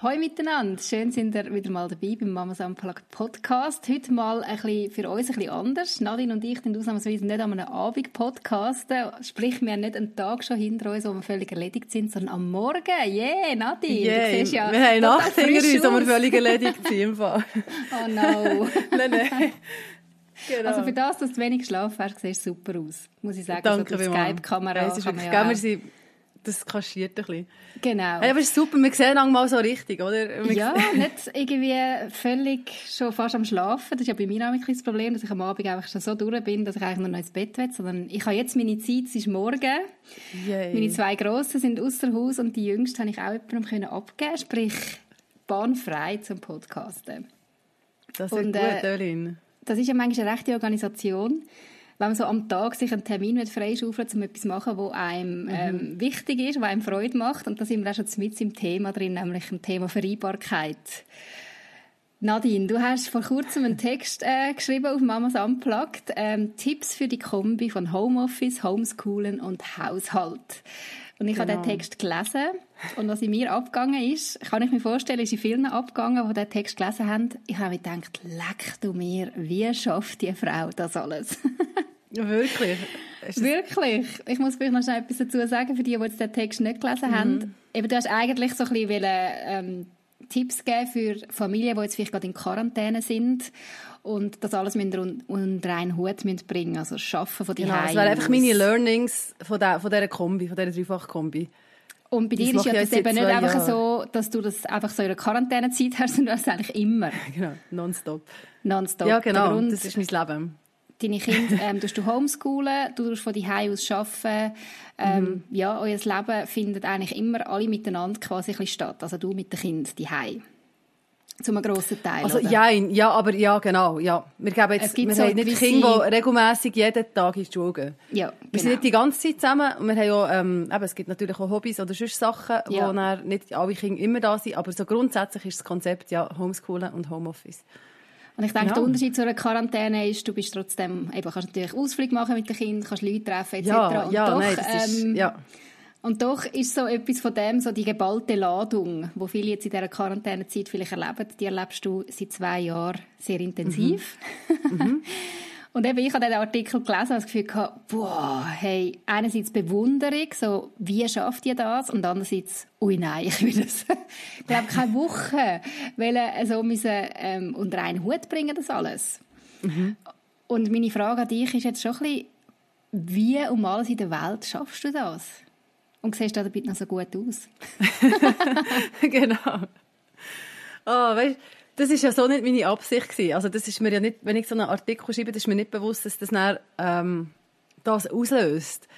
Hallo miteinander, schön sind ihr wieder mal dabei beim Mamas Unplugged Podcast. Heute mal ein bisschen für uns ein bisschen anders. Nadine und ich sind ausnahmsweise nicht an einem Abend podcasten, sprich wir haben nicht einen Tag schon hinter uns, wo wir völlig erledigt sind, sondern am Morgen. Yeah, Nadine, yeah. du siehst ja Wir haben Nacht hinter uns, wo wir völlig erledigt sind im Fall. oh no. nein, nein. Genau. Also für das, dass du wenig geschlafen hast, siehst du super aus, muss ich sagen. Danke, so Skype-Kamera. Ja das kaschiert ein bisschen. Genau. Hey, aber es ist super, wir sehen mal so richtig, oder? Wir ja, nicht irgendwie völlig schon fast am Schlafen. Das ist ja bei mir auch ein das Problem, dass ich am Abend einfach schon so durch bin, dass ich eigentlich noch ins Bett will, sondern ich habe jetzt meine Zeit, es ist morgen. Yay. Meine zwei Grossen sind außer Haus und die Jüngste habe ich auch jemandem abgeben sprich bahnfrei zum Podcasten. Das ist und, gut, äh, Das ist ja manchmal eine rechte Organisation wenn man so am Tag sich einen Termin freischaufeln um etwas zu machen, was einem mhm. ähm, wichtig ist, was einem Freude macht. Und da sind wir auch schon mit im Thema drin, nämlich im Thema Vereinbarkeit. Nadine, du hast vor kurzem einen Text äh, geschrieben auf Mamas Unplugged. Ähm, Tipps für die Kombi von Homeoffice, Homeschoolen und Haushalt. Und ich genau. habe den genau. Text gelesen. Und was in mir abgegangen ist, kann ich mir vorstellen, ist in vielen abgegangen, die den Text gelesen haben. Ich habe mir gedacht, leck du mir, wie schafft die Frau das alles? Wirklich? Wirklich. Ich muss vielleicht noch schnell etwas dazu sagen, für die, die jetzt den Text nicht gelesen mhm. haben. Eben, du hast eigentlich so ein bisschen wollen, ähm, Tipps geben für Familien, die jetzt vielleicht gerade in Quarantäne sind und das alles unter einen Hut müssen bringen Also Schaffen von die genau, Das wären einfach meine Learnings von, der, von dieser Kombi, von dieser Dreifach-Kombi. Und bei dir ist ja das eben nicht einfach Jahre. so, dass du das einfach so in einer Quarantänezeit hast, sondern das eigentlich immer. Genau, nonstop. Nonstop. Ja, genau, das ist mein Leben deine Kinder ähm, du homeschoolen, du tust von die aus arbeiten. Ähm, mhm. Ja, euer Leben findet eigentlich immer alle miteinander quasi ein statt. Also du mit den Kindern die Zum einem grossen Teil. Also, ja, ja, aber ja, genau, ja. Wir geben jetzt, wir so haben nicht Kinder, die regelmässig jeden Tag in die Schule gehen. Ja, genau. Wir sind nicht die ganze Zeit zusammen und wir haben auch, ähm, eben, es gibt natürlich auch Hobbys oder sonst Sachen, ja. wo nicht alle Kinder immer da sind, aber so grundsätzlich ist das Konzept ja Homeschoolen und Homeoffice. Und ich denke, ja. der Unterschied zu einer Quarantäne ist, du bist trotzdem, eben, kannst natürlich Ausflug machen mit den Kindern, kannst Leute treffen, etc. Ja, und ja, doch, nein, ist, ähm, ja. Und doch ist so etwas von dem, so die geballte Ladung, wo viele jetzt in dieser Quarantänezeit vielleicht erleben, die erlebst du seit zwei Jahren sehr intensiv. Mhm. mhm. Und eben, ich habe diesen Artikel gelesen und das Gefühl gehabt, boah, hey, einerseits Bewunderung, so, wie schafft ihr das? Und andererseits, ui nein, ich will das, ich glaube, keine Woche, weil, also, müssen, ähm, unter einen Hut bringen, das alles. Mhm. Und meine Frage an dich ist jetzt schon ein bisschen, wie um alles in der Welt schaffst du das? Und siehst du dabei noch so gut aus? genau. Oh, weißt das ist ja so nicht meine Absicht gewesen. Also das ist mir ja nicht, wenn ich so einen Artikel schreibe, das ist mir nicht bewusst, dass das dann, ähm, das auslöst.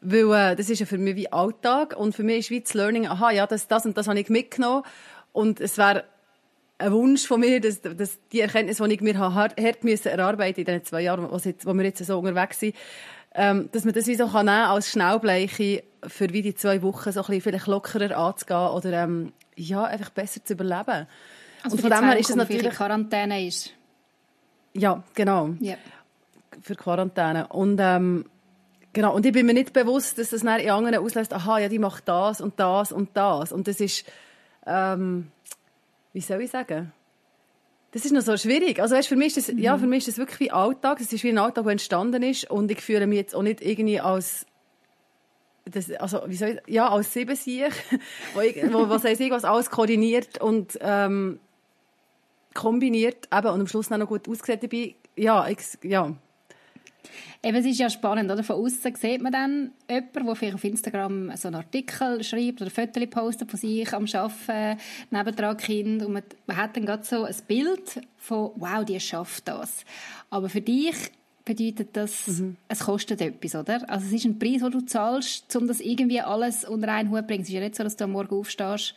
Weil äh, das ist ja für mich wie Alltag und für mich ist wie das Learning, aha, ja, das, das und das habe ich mitgenommen und es wäre ein Wunsch von mir, dass, dass die Erkenntnis, die ich mir hart, hart müssen erarbeiten in den zwei Jahren, wo, jetzt, wo wir jetzt so unterwegs sind, ähm, dass man das wie so kann nehmen als Schnellbleiche für wie die zwei Wochen so ein bisschen vielleicht lockerer anzugehen oder ähm, ja, einfach besser zu überleben. Also und von dem her ist es natürlich Quarantäne ist. Ja, genau. Ja. Für Quarantäne und ähm, genau und ich bin mir nicht bewusst, dass das dann in anderen auslöst. Aha, ja, die macht das und das und das und das ist ähm, wie soll ich sagen? Das ist noch so schwierig. Also weißt, für mich ist das, mhm. ja, für mich ist das wirklich wie Alltag. Es ist wie ein Alltag, der entstanden ist und ich fühle mich jetzt auch nicht irgendwie als das, also, wie soll ich, ja, als Siebensieg, wo, wo, was heisst ich, was alles koordiniert und ähm, kombiniert eben, und am Schluss noch gut ausgesehen dabei. Ja, ich, ja. Eben, es ist ja spannend, oder? Von außen sieht man dann jemanden, der vielleicht auf Instagram so einen Artikel schreibt oder Fotos postet von sich am Arbeiten, nebendran Kind und man, man hat dann gerade so ein Bild von, wow, die schafft das. Aber für dich bedeutet das, mhm. es kostet etwas, oder? Also es ist ein Preis, den du zahlst, um das irgendwie alles unter einen Hut zu bringen. Es ist ja nicht so, dass du am Morgen aufstehst,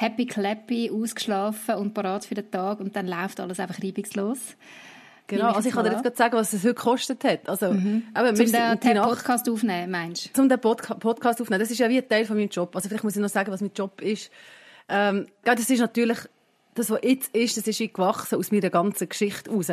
happy clappy, ausgeschlafen und parat für den Tag und dann läuft alles einfach reibungslos. Genau, also ich kann dir jetzt gerade sagen, was es heute gekostet hat. Also, mhm. eben, zum den, den Podcast aufnehmen, meinst du? Zum den Podca Podcast aufnehmen. Das ist ja wie ein Teil von meinem Job. Also vielleicht muss ich noch sagen, was mein Job ist. Ähm, das ist natürlich das, was jetzt ist, das ist gewachsen aus meiner ganzen Geschichte raus.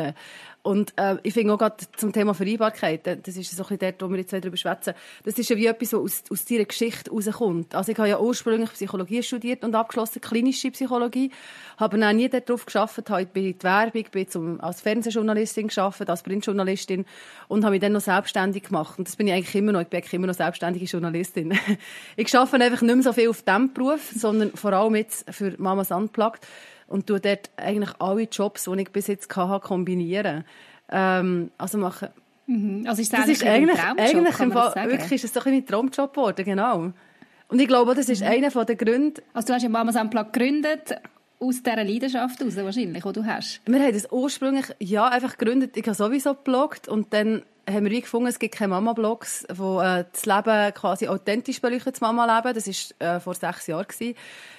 Und äh, ich finde auch gerade zum Thema Vereinbarkeit, äh, das ist so ein bisschen dort, wo wir jetzt darüber schwätzen, das ist ja wie etwas, was aus, aus deiner Geschichte rauskommt. Also ich habe ja ursprünglich Psychologie studiert und abgeschlossen, klinische Psychologie, habe dann auch nie darauf geschafft, habe bin in die Werbung, bin zum, als Fernsehjournalistin geschafft, als Printjournalistin und habe mich dann noch selbstständig gemacht. Und das bin ich eigentlich immer noch, ich bin eigentlich immer noch selbstständige Journalistin. ich arbeite einfach nicht mehr so viel auf diesem Beruf, sondern vor allem jetzt für Mamas Unplugged und tue dort eigentlich alle Jobs, die ich bis jetzt hatte, kombinieren. Ähm, also machen. Mhm. Also ist das, das ist eigentlich, eigentlich im Fall, wirklich ist es doch ein Traumjob geworden, genau. Und ich glaube, das ist mhm. einer der Gründe. Also du hast ja Mamas Unplugged gegründet, aus dieser Leidenschaft heraus wahrscheinlich, die du hast. Wir haben das ursprünglich, ja, einfach gegründet. Ich habe sowieso gebloggt und dann haben wir gefunden, es gibt keine Mama-Blogs, wo äh, das Leben quasi authentisch beleuchtet, das Mama-Leben. Das war äh, vor sechs Jahren. Gewesen.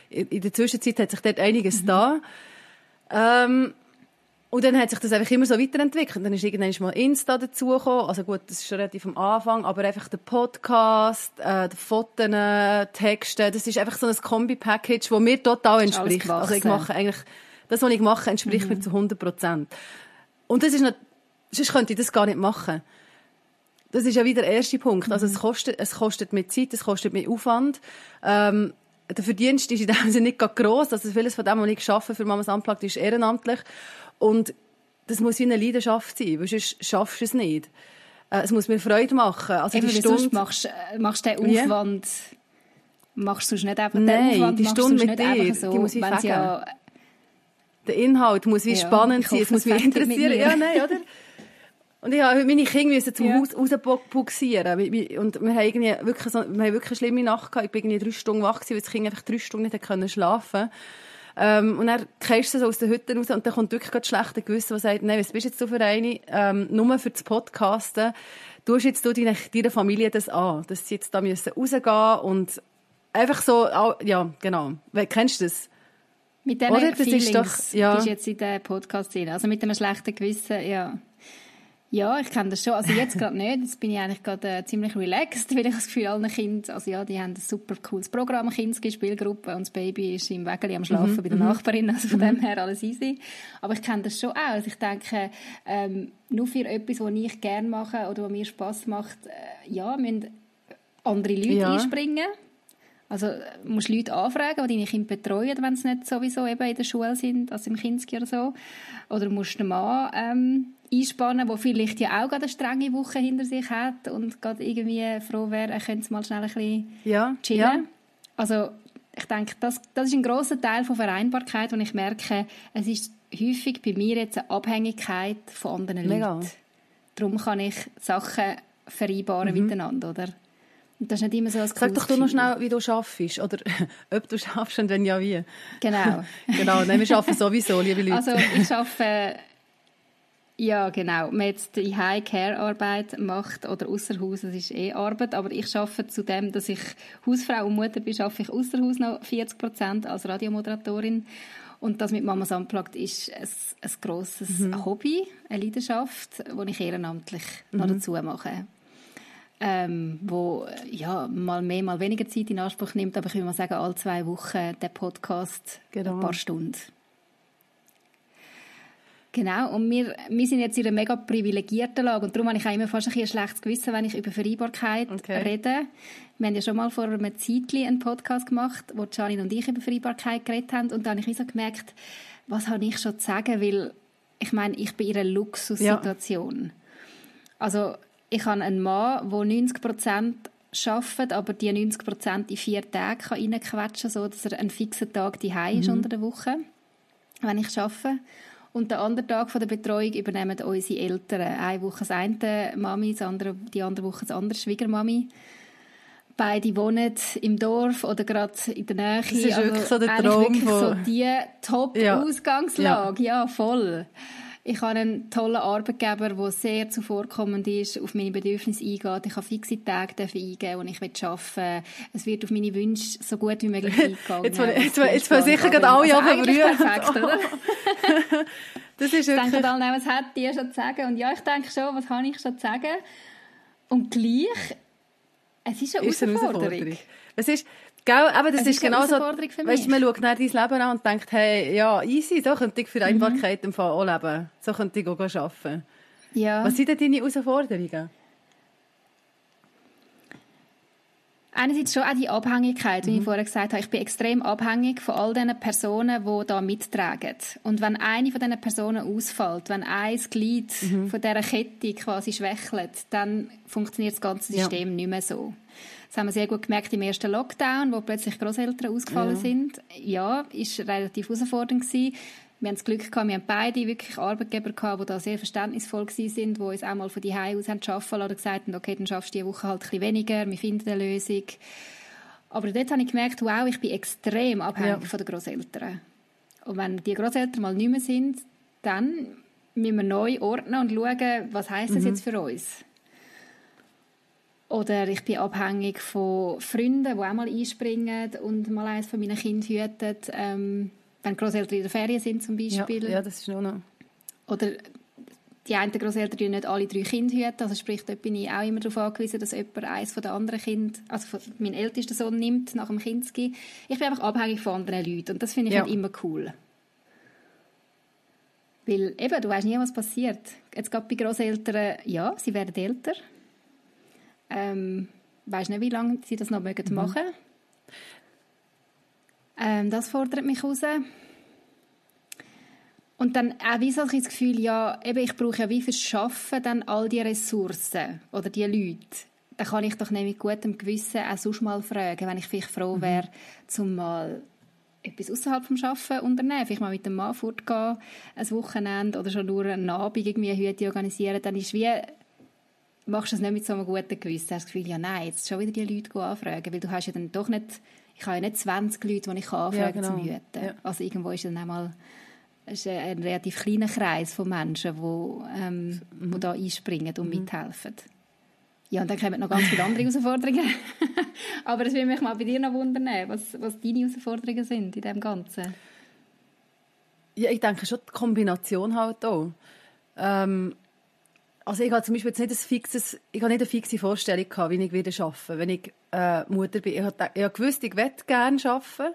In der Zwischenzeit hat sich dort einiges mhm. da. Ähm, und dann hat sich das einfach immer so weiterentwickelt. Dann ist irgendwann mal Insta dazugekommen. Also gut, das ist schon relativ am Anfang, aber einfach der Podcast, äh, die Fotos, Texte, das ist einfach so ein Kombi-Package, das mir total entspricht. Also ich mache eigentlich, das, was ich mache, entspricht mhm. mir zu 100 Prozent. Und das ist nicht, sonst könnte ich das gar nicht machen. Das ist ja wieder der erste Punkt. Also es mhm. kostet, es kostet mir Zeit, es kostet mir Aufwand. Ähm, der Verdienst ist in dem Sinne nicht gross. Also vieles von dem, was ich arbeite für Mamas Unplugged, ist ehrenamtlich. Und das muss eine Leidenschaft sein, weil sonst schaffst du es nicht. Äh, es muss mir Freude machen. Also Eben, die Stunde... machst, äh, machst du den Aufwand... Yeah. Machst du nicht einfach Nein, den Aufwand, die Stunde mit dir, so, die muss ich ja... Der Inhalt muss wie ja, spannend sein, es muss mich interessieren. Ja, nein, oder? Und ich habe meine Kinder müssen zum ja. Haus rausbuxieren. Und wir haben irgendwie wirklich, so, wir haben wirklich eine schlimme Nacht gehabt. Ich bin irgendwie drei Stunden wach gewesen, weil das Kind einfach drei Stunden nicht können schlafen ähm, Und dann gehst du so aus der Hütte raus und dann kommt wirklich das schlechte Gewissen, das sagt, nein, was bist jetzt du für eine? Ähm, nur für das Podcasten. Tust jetzt du deiner, deiner Familie das an, dass sie jetzt da müssen rausgehen und einfach so, ja, genau. Kennst du das? Mit diesen Oder? Das Feelings ist doch, ja. bist jetzt in der Podcast drin. Also mit einem schlechten Gewissen, ja. Ja, ich kenne das schon. Also jetzt gerade nicht. Jetzt bin ich eigentlich gerade äh, ziemlich relaxed, weil ich das Gefühl alle Kinder, also ja, die haben ein super cooles Programm, Kinski Spielgruppe und das Baby ist im Wägeli am Schlafen mhm. bei der mhm. Nachbarin, also von mhm. dem her alles easy. Aber ich kenne das schon auch. Also ich denke, ähm, nur für etwas, was ich gerne mache oder was mir Spass macht, äh, ja, müssen andere Leute ja. einspringen. Also äh, musst Leute anfragen, die deine Kinder betreuen, wenn sie nicht sowieso eben in der Schule sind, also im Kinski oder so. Oder musst einen Mann ähm, einspannen, der vielleicht ja auch gerade eine strenge Woche hinter sich hat und gerade irgendwie froh wäre, er könnte mal schnell ein bisschen ja, chillen. Ja. Also ich denke, das, das ist ein großer Teil von Vereinbarkeit, und ich merke, es ist häufig bei mir jetzt eine Abhängigkeit von anderen Mega. Leuten. Darum kann ich Sachen vereinbaren mhm. miteinander, oder? Das ist nicht immer so ein Sag doch du noch schnell, wie du schaffst, oder ob du schaffst und wenn ja, wie. Genau. genau, nein, wir arbeiten sowieso, liebe Leute. Also ich arbeite ja, genau. Man jetzt die High-Care-Arbeit macht oder außer Haus, das ist eh Arbeit, aber ich arbeite zu dem, dass ich Hausfrau und Mutter bin, arbeite ich außer Haus noch 40 Prozent als Radiomoderatorin. Und das mit Mamas Unplugged ist ein, ein grosses mhm. Hobby, eine Leidenschaft, die ich ehrenamtlich mhm. noch dazu mache. Ähm, wo ja, mal mehr, mal weniger Zeit in Anspruch nimmt, aber ich würde mal sagen, alle zwei Wochen der Podcast genau. ein paar Stunden. Genau, und wir, wir sind jetzt in einer mega privilegierten Lage und darum habe ich auch immer fast ein, ein schlechtes Gewissen, wenn ich über Vereinbarkeit okay. rede. Wir haben ja schon mal vor einem Zeitchen einen Podcast gemacht, wo Janine und ich über Vereinbarkeit geredet haben und dann habe ich so gemerkt, was habe ich schon zu sagen, weil ich meine, ich bin in einer Luxussituation. Ja. Also ich habe einen Mann, der 90 Prozent arbeitet, aber die 90 Prozent in vier Tage reinquetschen kann, so dass er einen fixen Tag daheim mhm. ist unter der Woche, wenn ich arbeite. Und den anderen Tag von der Betreuung übernehmen unsere Eltern. Eine Woche das eine Mami, die andere, die andere Woche das andere Schwiegermami. Beide wohnen im Dorf oder gerade in der Nähe. Das ist also wirklich so der Traum. Wirklich so die Top-Ausgangslage. Ja. ja. voll. Ich habe einen tollen Arbeitgeber, der sehr zuvorkommend ist, auf meine Bedürfnisse eingeht. Ich habe fixe Tage eingeben, und ich will arbeiten. Es wird auf meine Wünsche so gut wie möglich eingegangen. Jetzt, jetzt, jetzt, sicher gerade alle also perfekt, oder? das ist wirklich... Denken alle, was hat die schon zu sagen? Und ja, ich denke schon, was habe ich schon zu sagen? Und gleich, es ist eine ist Herausforderung. Eine Herausforderung. Es ist, Gell, aber das es ist, genau so, weißt, man schaut nach dein Leben an und denkt, hey, ja, easy, so könnte ich für Einbarkeit mhm. im Fall auch leben. So könnte ich auch arbeiten. Ja. Was sind denn deine Herausforderungen? Einerseits schon auch die Abhängigkeit, wie mhm. ich vorher gesagt habe. Ich bin extrem abhängig von all diesen Personen, die da mittragen. Und wenn eine von diesen Personen ausfällt, wenn ein Glied mhm. von dieser Kette quasi schwächelt, dann funktioniert das ganze System ja. nicht mehr so. Das haben wir sehr gut gemerkt im ersten Lockdown, wo plötzlich Großeltern ausgefallen ja. sind. Ja, ist relativ herausfordernd gewesen. Wir haben das Glück gehabt, wir haben beide wirklich Arbeitgeber gehabt, die da sehr verständnisvoll waren, sind, die uns auch mal von die aus haben arbeiten oder gesagt haben, okay, dann schaffst du die Woche halt ein bisschen weniger, wir finden eine Lösung. Aber dort habe ich gemerkt, wow, ich bin extrem abhängig ja. von den Großeltern. Und wenn die Großeltern mal nicht mehr sind, dann müssen wir neu ordnen und schauen, was heißt das mhm. jetzt für uns? Oder ich bin abhängig von Freunden, die auch mal einspringen und mal eines von meinen Kindern hüten. Ähm, wenn Großeltern in der Ferien sind zum Beispiel. Ja, ja das ist nur noch. Oder die einen Großeltern nicht alle drei Kinder hüten. Also sprich, dort bin ich auch immer darauf angewiesen, dass jemand eines von den anderen Kindern, also mein ältester Sohn nimmt, nach dem Kindesgi. Ich bin einfach abhängig von anderen Leuten und das finde ich ja. halt immer cool. Weil eben, du weißt nie, was passiert. Jetzt gerade bei Großeltern, ja, sie werden älter. Ähm, weiß nicht, wie lange sie das noch mögen mhm. machen. Ähm, das fordert mich raus. Und dann auch wie so ein Gefühl, ja, eben, ich brauche ja wie fürs Schaffen dann all die Ressourcen oder die Leute. Dann kann ich doch nicht mit gutem Gewissen auch sonst mal fragen, wenn ich vielleicht froh mhm. wäre, zum mal etwas außerhalb vom Arbeiten unternehmen. Vielleicht mal mit dem Mann fortgehen, ein Wochenende oder schon nur einen Abend irgendwie Hüte organisieren. Dann ist wie machst du das nicht mit so einem guten Gewissen. Du hast das Gefühl, ja nein, jetzt schon wieder die Leute anfragen, weil du hast ja dann doch nicht, ich habe ja nicht 20 Leute, die ich anfragen ja, genau. zum Hüten. Ja. Also irgendwo ist dann einmal ist ein relativ kleiner Kreis von Menschen, die, ähm, mhm. die da einspringen und mhm. mithelfen. Ja, und dann kommen noch ganz viele andere Herausforderungen. Aber es würde mich mal bei dir noch wundern, was, was deine Herausforderungen sind in dem Ganzen. Ja, ich denke schon die Kombination halt auch. Ähm, also ich habe zum Beispiel jetzt nicht ein fixes, ich habe nicht eine fixe Vorstellung gehabt, wie ich wieder arbeiten wenn ich äh, Mutter bin. Ich habe, ich habe gewusst, ich möchte gerne arbeiten.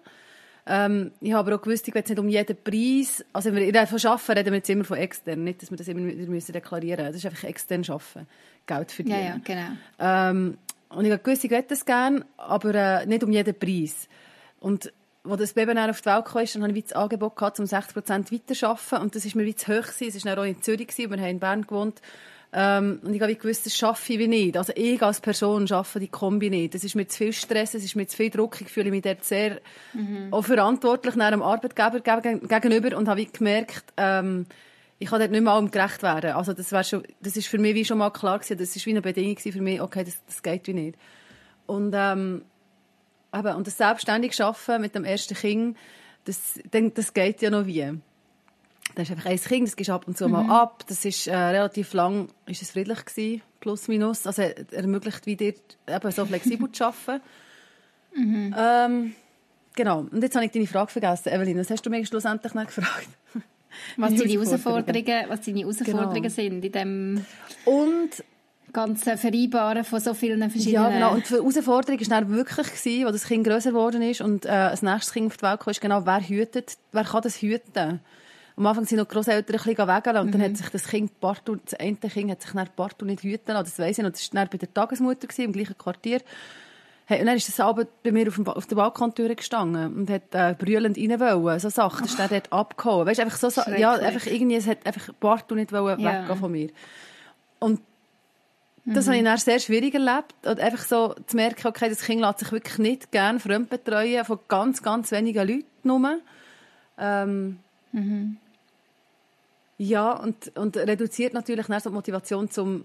Ähm, ich habe aber auch gewusst, ich will nicht um jeden Preis, also wenn wir von arbeiten, reden wir jetzt immer von extern, nicht, dass wir das immer wieder müssen deklarieren müssen. Das ist einfach extern arbeiten, Geld verdienen. Ja, ja, genau. Ähm, und ich habe gewusst, ich will das gerne, aber äh, nicht um jeden Preis. Und als das Baby dann auf die Welt kam, dann hatte ich das Angebot gehabt, um 60 Prozent weiterzuarbeiten. Und das war mir wie zu hoch. Es war dann auch in Zürich, wir haben in Bern gewohnt. Ähm, und ich habe gewusst, das schaffe ich wie nicht. Also ich als Person schaffe die Kombi nicht. Das ist mir zu viel Stress, es ist mir zu viel Druck. Ich fühle mich dort sehr mhm. auch verantwortlich einem Arbeitgeber gegenüber und habe gemerkt, ähm, ich kann dort nicht mehr allem gerecht werden. Also das war schon, das ist für mich wie schon mal klar gewesen. Das ist wie eine Bedingung für mich, okay, das, das geht wie nicht. Und, ähm, eben, und das selbstständig Arbeiten mit dem ersten Kind, das, das geht ja noch wie. Das ist einfach ein Kind, das gehst ab und zu mhm. mal ab. Das ist äh, relativ lang, ist es friedlich gewesen, plus minus. Also er ermöglicht wie dir eben so flexibel zu arbeiten. Mhm. Ähm, genau. Und jetzt habe ich deine Frage vergessen, Evelyn. Was hast du mir schlussendlich gefragt? Was deine Herausforderungen, was deine Herausforderungen genau. sind in dem und ganze Vereinbaren von so vielen verschiedenen... Ja, genau. Und die Herausforderung war dann wirklich, gewesen, als das Kind grösser geworden ist und äh, das nächste Kind auf die Welt kam, ist genau, wer hütet, wer kann das hüten? Am Anfang sind noch Großeltern ein bisschen wegeln und mhm. dann hat sich das Kind Bartu, das eine Kind hat sich dann Bartu nicht hüten lassen, das weiss ich noch. Das war dann bei der Tagesmutter gewesen, im gleichen Quartier. Hey, und dann ist das Abend bei mir auf, dem, auf der Balkontür gestanden und hat äh, brüllend rein wollen, so Sachen. Das ist dann dort abgehauen. Weißt, einfach so, ja, einfach irgendwie, es hat einfach Bartu nicht wollen ja. weggehen von mir. Und das mhm. habe ich dann sehr schwierig erlebt. Und einfach so zu merken, okay, das Kind lässt sich wirklich nicht gerne fremdbetreuen von ganz, ganz wenigen Leuten nur. Ähm, mhm. Ja, und, und reduziert natürlich die Motivation zum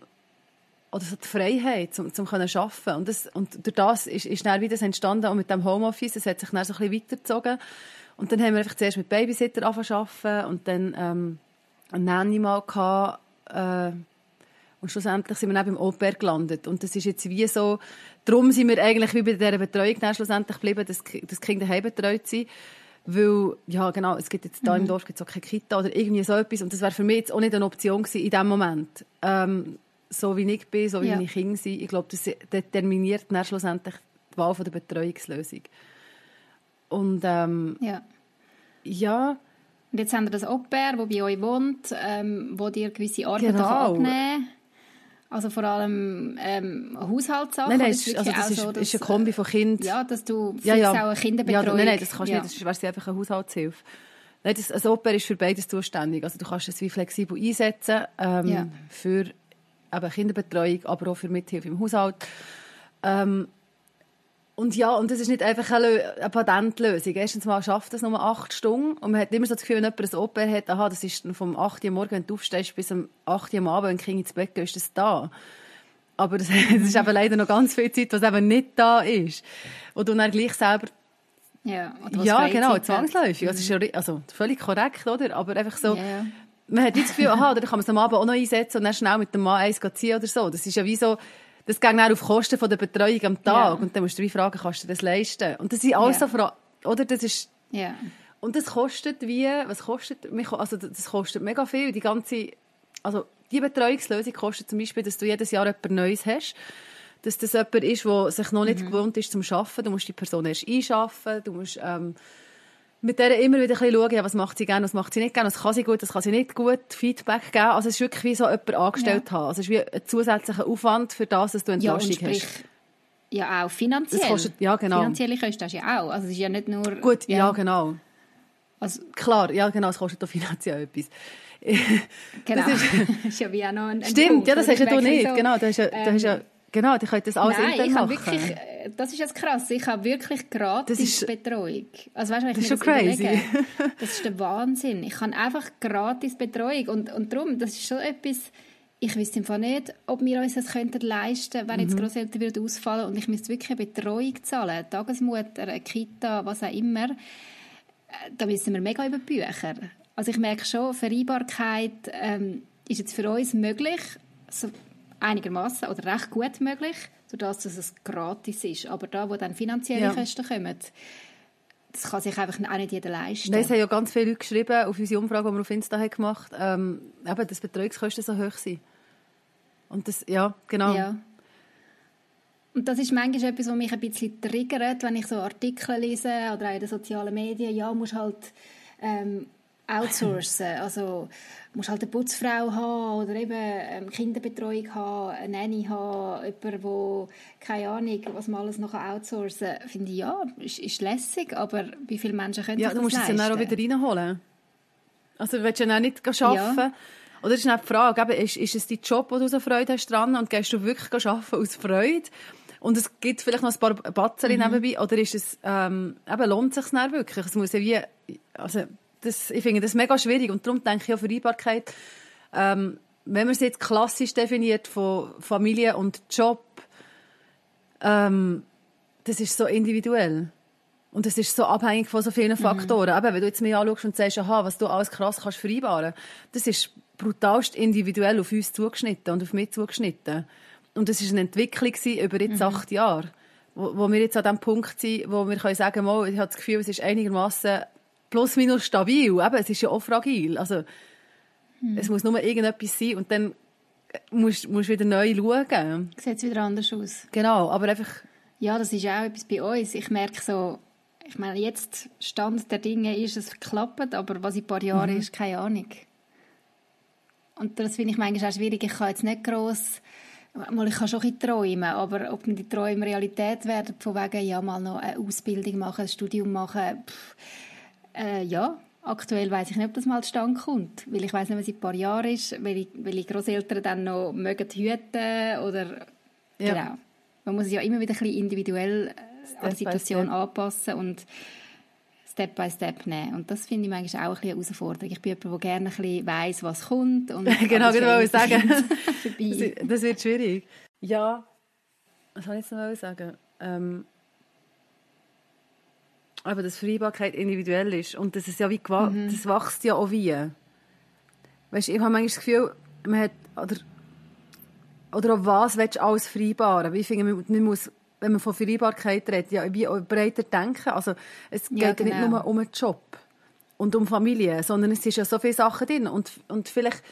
oder so die Freiheit, zum, zum können arbeiten. Und, das, und durch das ist, ist dann wieder das entstanden, und mit dem Homeoffice, das hat sich dann so ein bisschen weitergezogen. Und dann haben wir einfach zuerst mit Babysitter angefangen und dann, ähm, eine Nanny mal gehabt, äh, und schlussendlich sind wir dann beim Au-pair gelandet. Und das ist jetzt wie so, darum sind wir eigentlich wie bei dieser Betreuung dann schlussendlich geblieben, dass, dass Kinder daheim betreut sind. Weil, ja genau, es gibt jetzt da mhm. im Dorf gibt's auch keine Kita oder irgendwie so etwas. Und das wäre für mich jetzt auch nicht eine Option gewesen in diesem Moment. Ähm, so wie ich bin, so wie ja. meine Kinder sind. Ich glaube, das determiniert dann schlussendlich die Wahl von der Betreuungslösung. Und ähm, ja. ja. Und jetzt haben wir das Au-pair, das bei euch wohnt, ähm, wo dir gewisse Arbeit genau. abnehmen also vor allem ähm, Haushaltssachen? Nein, nein, ist, also das ist, so, dass, ist eine Kombi von Kind. Ja, dass du ja, ja. auch eine Kinderbetreuung... Ja, nein, nein, das kannst du ja. nicht, das wäre einfach eine Haushaltshilfe. Nein, das, ein Oper ist für beides zuständig. Also du kannst es wie flexibel einsetzen ähm, ja. für eben Kinderbetreuung, aber auch für Mithilfe im Haushalt. Ähm, und ja, und das ist nicht einfach eine, eine Patentlösung. Erstens mal schafft das nur acht Stunden. Und man hat immer so das Gefühl, wenn jemand ein Oper hat, aha, das ist vom 8 Uhr morgens, wenn du aufstehst, bis um 8 Uhr am Abend, wenn du Kind ins Bett gehst, ist das da. Aber das ist eben leider noch ganz viel Zeit, was eben nicht da ist. Und du dann gleich selber ja, ja genau, zwangsläufig. Das ist ja, also völlig korrekt, oder? Aber einfach so, yeah. man hat nicht das Gefühl, aha, dann kann man es am Abend auch noch einsetzen und dann schnell mit dem Mann eins ziehen oder so. Das ist ja wie so, das geht dann auf Kosten von der Betreuung am Tag. Ja. Und dann musst du wie fragen, kannst du das leisten? Und das sind alles ja. so Fragen, oder? Das ist, ja. Und das kostet wie, was kostet also das kostet mega viel. Die ganze, also die Betreuungslösung kostet zum Beispiel, dass du jedes Jahr etwas Neues hast. Dass das jemand ist, der sich noch nicht mhm. gewohnt ist zum Arbeiten. Du musst die Person erst einschaffen. Du musst, ähm, mit der immer wieder ein schauen, was macht sie gerne, was macht sie nicht gerne, was kann sie gut, was kann sie nicht gut, Feedback geben. Also es ist wirklich wie so jemand angestellt ja. haben. Also es ist wie ein zusätzlicher Aufwand für das, dass du Entlastung ja, sprich, hast. Ja, auch finanziell. Das kostet, ja, genau. Finanzielle Kosten hast du ja auch. Also es ist ja nicht nur... Gut, ja, ja genau. Also, Klar, ja genau, es kostet auch finanziell etwas. genau, das ist, ist ja wie auch noch ein, ein Stimmt, Punkt, ja, das hast du nicht, so, genau, das hast ja, ähm, das hast ja Genau, die können das alles Nein, intern ich machen. Wirklich, äh, das ist jetzt krass. Ich habe wirklich gratis das ist, Betreuung. Also weißt, wenn das ist schon crazy. Überlege, das ist der Wahnsinn. Ich habe einfach gratis Betreuung und, und darum, das ist schon etwas, ich wüsste einfach nicht, ob wir uns das könnten leisten wenn mhm. jetzt Großeltern würden ausfallen und ich müsste wirklich eine Betreuung zahlen, Tagesmutter, eine Kita, was auch immer, äh, da müssen wir mega über Bücher. Also ich merke schon, Vereinbarkeit ähm, ist jetzt für uns möglich, so einigermaßen oder recht gut möglich, sodass es gratis ist. Aber da, wo dann finanzielle ja. Kosten kommen, das kann sich einfach auch nicht jeder leisten. Nein, es haben ja ganz viele Leute geschrieben auf unsere Umfrage, die wir auf Insta haben gemacht haben, ähm, eben, dass Betreuungskosten so hoch sind. Und das, ja, genau. Ja. Und das ist manchmal etwas, was mich ein bisschen triggert, wenn ich so Artikel lese oder auch in den sozialen Medien. Ja, muss halt ähm, outsourcen. Also musst halt eine Putzfrau haben oder eben ähm, Kinderbetreuung haben, eine Nanny haben, jemand, der, keine Ahnung, was man alles noch outsourcen kann. Finde ich, ja, ist, ist lässig, aber wie viele Menschen können ja, das Ja, du musst es dann auch wieder reinholen. Also du willst ja auch nicht arbeiten. Ja. Oder ist die Frage, eben, ist, ist es dein Job, wo du so Freude hast dran und gehst du wirklich arbeiten aus Freude? Und es gibt vielleicht noch ein paar Batzeri mhm. nebenbei, oder ist es, ähm, eben, lohnt es sich dann wirklich? Es muss ja wie, also, das, ich finde das mega schwierig und darum denke ich auch Vereinbarkeit, ähm, wenn man es jetzt klassisch definiert von Familie und Job, ähm, das ist so individuell. Und das ist so abhängig von so vielen mhm. Faktoren. Mhm. Eben, wenn du jetzt mich anschaust und sagst, aha, was du alles krass kannst vereinbaren, das ist brutalst individuell auf uns zugeschnitten und auf mich zugeschnitten. Und das ist eine Entwicklung über jetzt mhm. acht Jahre, wo, wo wir jetzt an dem Punkt sind, wo wir können sagen, mal, ich habe das Gefühl, es ist einigermaßen plus minus stabil. Eben, es ist ja auch fragil. Also, hm. es muss nur irgendetwas sein und dann musst du wieder neu schauen. Sieht es wieder anders aus. Genau, aber einfach... Ja, das ist auch etwas bei uns. Ich merke so, ich meine, jetzt Stand der Dinge ist, es klappt, aber was in ein paar Jahren mhm. ist, keine Ahnung. Und das finde ich manchmal auch schwierig. Ich kann jetzt nicht gross Mal, ich kann schon ein träumen, aber ob die Träume Realität werden, von wegen, ja, mal noch eine Ausbildung machen, ein Studium machen, pff, äh, ja, aktuell weiß ich nicht, ob das mal zustande kommt, weil ich weiß nicht, was in ein paar Jahren ist, weil, die Großeltern dann noch mögen hüten oder ja. genau. Man muss sich ja immer wieder ein bisschen individuell äh, an die Situation anpassen und Step by Step nehmen. Und das finde ich manchmal auch ein bisschen eine Herausforderung. Ich bin jemand, der gerne ein bisschen weiss, was kommt. Und genau, genau, ich sagen. das wird schwierig. Ja, was soll ich jetzt noch sagen? Ähm, aber dass Vereinbarkeit individuell ist und dass es ja wie mhm. das wächst ja auch wie. weißt, ich habe manchmal das Gefühl, man hat, oder, oder auf was willst du alles vereinbaren? Ich finde, man, muss, wenn man von Vereinbarkeit redet, ja, wie breiter denken. Also, es geht ja nicht genau. nur um einen Job und um Familie, sondern es ist ja so viele Sachen drin. Und, und vielleicht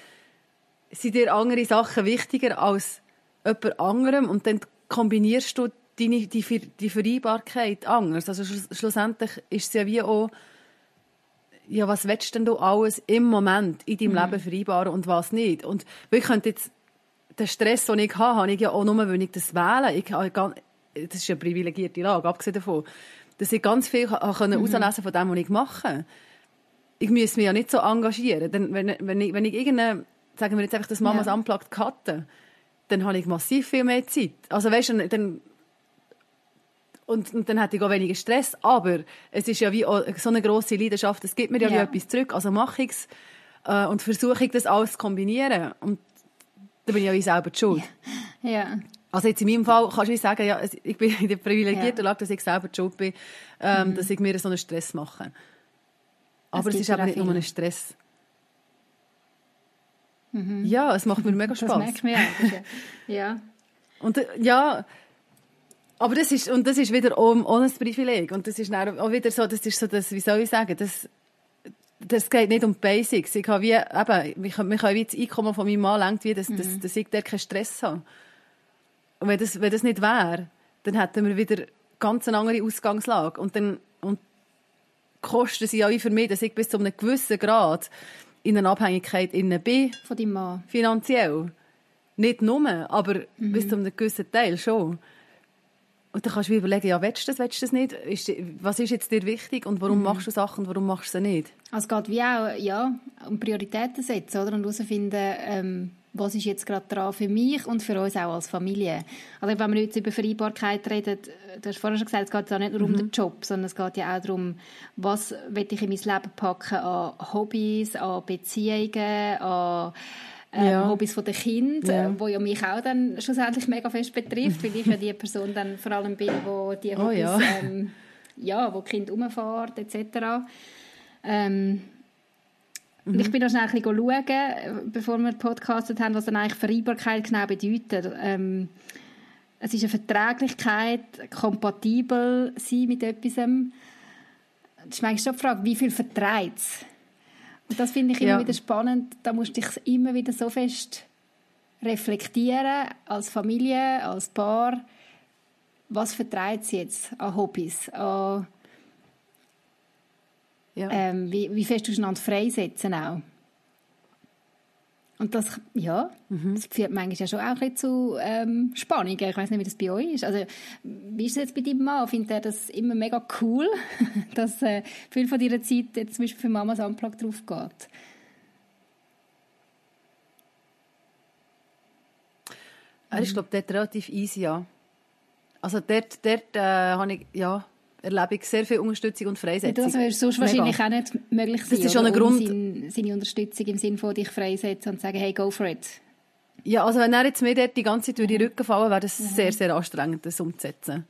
sind dir andere Sachen wichtiger als jemand anderem und dann kombinierst du deine, die, Ver- die Vereinbarkeit anders. Also schluss- schlussendlich ist es ja wie auch, ja, was willst denn du alles im Moment in deinem Leben vereinbaren und was nicht? Und weil ich könnte jetzt, den Stress, den ich habe, habe ich ja auch nur, weil ich das wähle. Ich das ist eine privilegierte Lage, abgesehen davon, dass ich ganz viel können herauslesen von dem, was ich mache. Ich muss mich ja nicht so engagieren. Denn wenn, wenn, ich, wenn ich irgendeine, sagen wir jetzt einfach das Mamas Ja. Unplugged cutte, dann habe ich massiv viel mehr Zeit. Also weißt du, dann, und, und dann hätte ich auch weniger Stress. Aber es ist ja wie so eine grosse Leidenschaft, es gibt mir ja, Ja. etwas zurück. Also mache ich es äh, und versuche ich das alles zu kombinieren. Und da bin ich ja wie selber die schuld. Ja. Also jetzt in meinem Fall kannst du wie sagen, ja, es- ich bin in der privilegierten Lage, dass ich selber die schuld bin, ähm, dass ich mir so einen Stress mache. Aber es, gibt ist ja eben auch nicht nur viele. ein Stress. Ja, es macht mir mega Das Spaß. merkt man ja. Das ja. ja. Und äh, ja, aber das ist, und das ist wieder auch, auch ein Privileg. Und das ist auch wieder so, das ist so das, wie soll ich sagen, das, das geht nicht um die Basics. Ich habe wie, eben, wir können, wir können wie das Einkommen von meinem Mann lenkt, wie, dass, dass, dass ich da keinen Stress habe. Und wenn das, wenn das nicht wäre, dann hätten wir wieder ganz eine andere Ausgangslage. Und dann, und Kosten sind wie für mich, dass ich bis zu einem gewissen Grad in einer Abhängigkeit innen bin, Von deinem Mann. finanziell. Nicht nur, aber Mhm. bis zu einem gewissen Teil schon. Und dann kannst du überlegen, ja, willst du das, willst du das nicht? Ist, was ist jetzt dir wichtig und Mhm. warum machst du Sachen und warum machst du sie nicht? Also es geht wie auch ja, um Prioritäten setzen oder? und herausfinden, ähm, was ist jetzt gerade dran für mich und für uns auch als Familie. Also wenn wir jetzt über Vereinbarkeit reden, äh, du hast vorhin schon gesagt, es geht ja nicht nur um den Job, sondern es geht ja auch darum, was will ich in mein Leben packen an Hobbys, an Beziehungen, an ähm, Ja. Hobbys von den Kindern, Ja. äh, wo ja mich auch dann schlussendlich mega fest betrifft, weil ich ja die Person dann vor allem bin, wo die Oh Hobbys, ja. ähm, ja, wo die Kinder rumfahren etc. Ähm, Mhm. Ich bin noch schnell ein bisschen schauen, äh, bevor wir podcastet haben, was dann eigentlich Vereinbarkeit genau bedeutet. Ähm, es ist eine Verträglichkeit, kompatibel sein mit etwas. Das ist manchmal schon die Frage, wie viel verträgt es? Das finde ich immer Ja. wieder spannend. Da musst du dich immer wieder so fest reflektieren, als Familie, als Paar. Was verträgt es jetzt an Hobbys, an Ja. ähm, wie, wie fest du einander freisetzen auch. Und das, ja, das führt manchmal ja schon auch ein bisschen zu ähm, Spannungen. Ich weiß nicht, wie das bei euch ist. Also, wie ist es jetzt bei deinem Mann? Findet er das immer mega cool, dass äh, viel von deiner Zeit jetzt zum Beispiel für Mamas Unplugged drauf geht? Er ist, glaube ich, dort relativ easy, ja. Also dort, dort äh, habe ich, ja, erlebe ich sehr viel Unterstützung und Freisetzung. Das wäre sonst Mega. wahrscheinlich auch nicht möglich sein. Das ist schon ein Grund- Seine, seine Unterstützung im Sinne von dich freisetzen und sagen, hey, go for it. Ja, also wenn er jetzt mir dort die ganze Zeit durch die Rücken fallen wäre das sehr, sehr anstrengend, das umzusetzen.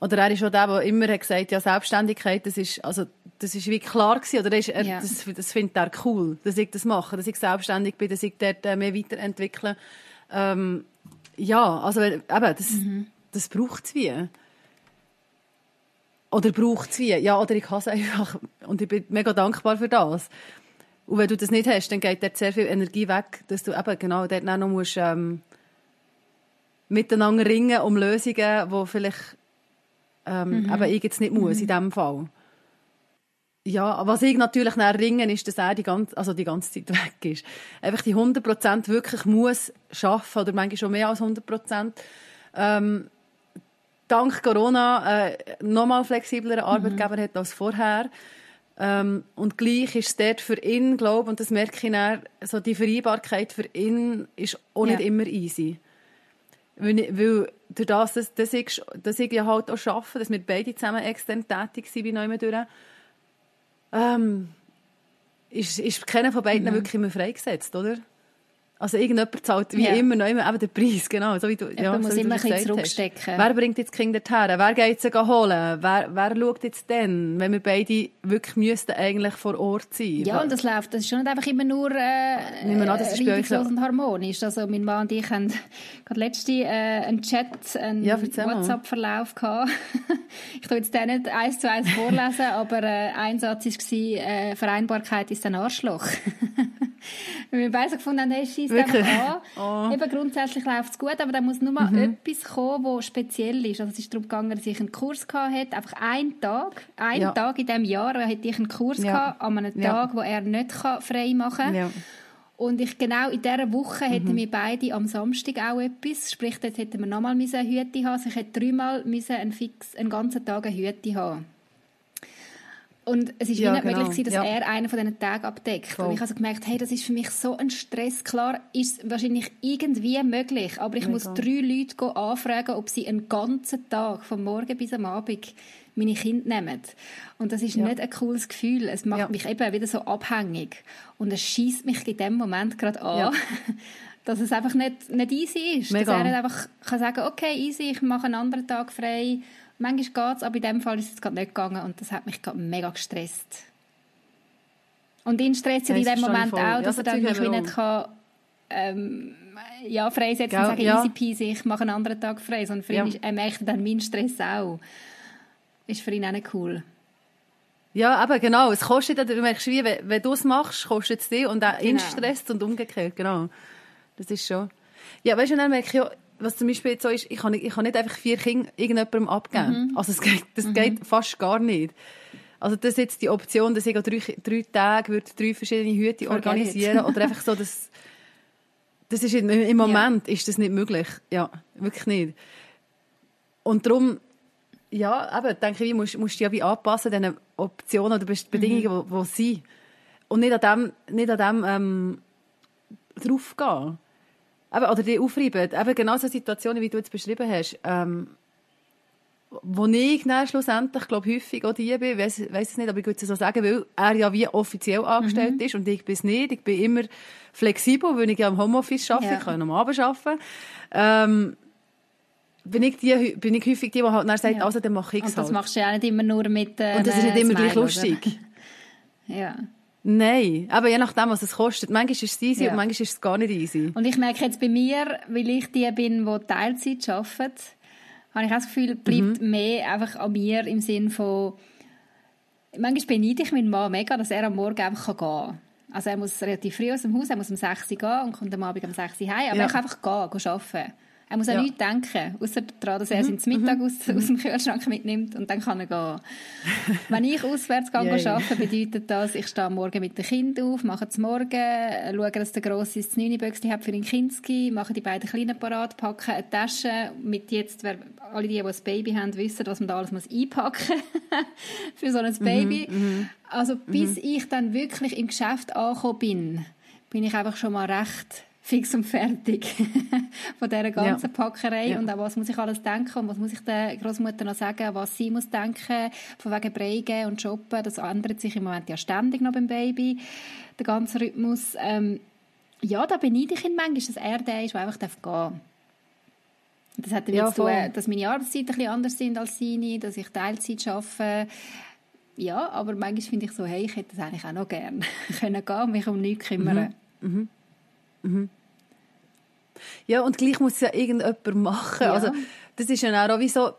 Oder er ist auch der, der immer hat gesagt ja, Selbstständigkeit, das ist, also, das ist wie klar gewesen, oder er ist, er, Ja. das, das findet er cool, dass ich das mache, dass ich selbstständig bin, dass ich dort äh, mehr weiterentwickle. Ähm, ja, also, eben, das, das braucht es wie. Oder braucht es wie. Ja, oder ich kann es einfach. Und ich bin mega dankbar für das. Und wenn du das nicht hast, dann geht dort sehr viel Energie weg, dass du eben genau dort noch musst, ähm, miteinander ringen um Lösungen, die vielleicht ähm, eben ich jetzt nicht muss in diesem Fall. Ja, was ich natürlich dann ringen, ist, dass er die ganze, also die ganze Zeit weg ist. Einfach die 100% wirklich muss schaffen oder manchmal schon mehr als 100%. Ähm, dank Corona äh, nochmal flexibleren Arbeitgeber hat als vorher. Ähm, und gleich ist es dort für ihn, glaube und das merke ich dann, so die Vereinbarkeit für ihn ist auch nicht Ja. immer easy. Weil, ich- weil durch das, dass, dass, ich, dass ich ja halt auch arbeite, dass wir beide zusammen extern tätig sind bei Neumann durch, ähm, ist, ist keiner von beiden wirklich immer freigesetzt, oder? Also irgendjemand zahlt wie Ja. immer noch immer eben den Preis, genau. So wie du, Jemand muss so immer ein bisschen gesagt hast. zurückstecken. Wer bringt jetzt Kinder dorthin? Wer geht sie holen? Wer, wer schaut jetzt denn, wenn wir beide wirklich müssten eigentlich vor Ort sein? Ja, und das läuft, das ist schon nicht einfach immer nur äh, Nehmen wir an, das ist reibungslos so. und harmonisch. Also mein Mann und ich haben gerade letzte äh, einen Chat, einen Ja. WhatsApp-Verlauf gehabt. ich tue jetzt den nicht eins zu eins vorlesen, aber äh, ein Satz war, äh, Vereinbarkeit ist ein Arschloch. Weil wir beide gefunden haben, hey, Wirklich? einfach Oh. an. Eben grundsätzlich läuft es gut, aber da muss nur mal etwas kommen, was speziell ist. Also es ist darum gegangen, dass ich einen Kurs hätte, einfach einen Tag, einen Ja. Tag in diesem Jahr hätte ich einen Kurs Ja. gehabt, an einem Ja. Tag, wo er nicht kann frei machen kann. Ja. Und ich genau in dieser Woche Mhm. hätten wir beide am Samstag auch etwas. Sprich, dort hätten wir nochmal eine Hüte haben. Also ich hätte dreimal müssen einen, fix, einen ganzen Tag eine Hüte haben. Und es ist Ja, nicht genau. möglich dass Ja. er einen von diesen Tagen abdeckt. Voll. Und ich habe also gemerkt, hey, das ist für mich so ein Stress. Klar ist es wahrscheinlich irgendwie möglich, aber ich muss drei Leute anfragen, ob sie einen ganzen Tag, vom Morgen bis am Abend, meine Kinder nehmen. Und das ist Ja. nicht ein cooles Gefühl. Es macht mich eben wieder so abhängig. Und es schießt mich in dem Moment gerade an, dass es einfach nicht, nicht easy ist. Mega. Dass er nicht einfach kann sagen okay, easy, ich mache einen anderen Tag frei. Manchmal geht es, aber in dem Fall ist es gerade nicht gegangen und das hat mich gerade mega gestresst. Und ihn stresst ja Ja, in dem Moment voll. auch, Ja, dass so er dann mich nicht kann, ähm, ja, freisetzen Gell, und sagen, ja. easy peasy, ich mache einen anderen Tag frei. Sondern für Ja. ihn ist, er merkt dann meinen Stress auch. Ist für ihn auch nicht cool. Ja, aber genau. Es kostet, du merkst, wie, wenn, wenn du es machst, kostet es dich und auch ihn Genau. stresst und umgekehrt, genau. Das ist schon. Ja, weißt du, und dann merke ich ja, was zum Beispiel jetzt so ist, ich kann nicht, ich kann nicht einfach vier Kinder irgendjemandem abgeben. Mhm. Also es geht, das geht fast gar nicht. Also das ist jetzt die Option, dass ich drei, drei Tage würde drei verschiedene Hüte organisieren oder einfach so, dass das ist im, im Moment ist das nicht möglich. Ja, wirklich nicht. Und darum, ja, eben, denke ich, musst, musst du ja wie anpassen, diesen Optionen oder Best- Bedingungen, die, die sind. Und nicht an dem, nicht an dem ähm, draufgehen. Eben, oder die aufreiben. Eben genau so Situationen, wie du jetzt beschrieben hast, ähm, wo ich dann schlussendlich, glaube häufig auch die bin, weiss es nicht, aber ich würde es so sagen, weil er ja wie offiziell angestellt ist und ich bin es nicht. Ich bin immer flexibel, weil ich ja im Homeoffice arbeite, Ja. ich kann am Abend arbeiten. Ähm, bin ich, die, bin ich häufig die, die halt dann sagt, Ja. also dann mache ich es Und das halt. machst du ja auch nicht immer nur mit äh, Und das ist nicht immer gleich lustig. Ja. Nein, aber je nachdem, was es kostet. Manchmal ist es easy Ja. und manchmal ist es gar nicht easy. Und ich merke jetzt bei mir, weil ich die bin, die Teilzeit arbeitet, habe ich auch das Gefühl, bleibt Mhm. mehr einfach an mir im Sinn von, manchmal beneide ich meinen Mann mega, dass er am Morgen einfach gehen kann. Also er muss relativ früh aus dem Haus, er muss um 6 Uhr gehen und kommt am Abend um 6 Uhr heim, aber Ja. er kann einfach gehen, gehen arbeiten. Er muss an Ja. Mhm. nichts denken, außer daran, dass er seinen Mittag aus, aus dem Kühlschrank mitnimmt und dann kann er gehen. Wenn ich auswärts gehe, Yay. arbeiten, bedeutet das, ich stehe Morgen mit dem Kind auf, mache das Morgen, schaue, dass der Grosse das 9 Büchse hat für den Kinski, mache die beiden Kleinen parat, packe eine Tasche mit jetzt, wer, alle die, die ein Baby haben, wissen, was man da alles muss einpacken muss für so ein Baby. Also bis ich dann wirklich im Geschäft angekommen bin, bin ich einfach schon mal recht fix und fertig von dieser ganzen Ja. Packerei Ja. und auch was muss ich alles denken und was muss ich der Großmutter noch sagen, was sie muss denken, von wegen Breige und Shoppen, das ändert sich im Moment ja ständig noch beim Baby, der ganze Rhythmus. Ähm, ja, da beneide ich ihn manchmal, dass er der ist, der einfach gehen darf. Das hat damit Ja, zu tun, dass meine Arbeitszeiten ein bisschen anders sind als seine, dass ich Teilzeit arbeite. Ja, aber manchmal finde ich so, hey, ich hätte das eigentlich auch noch gerne können gehen und mich um nichts kümmern. Ja, und gleich muss es ja irgendjemand machen. Ja. Also, das ist ja auch wie so,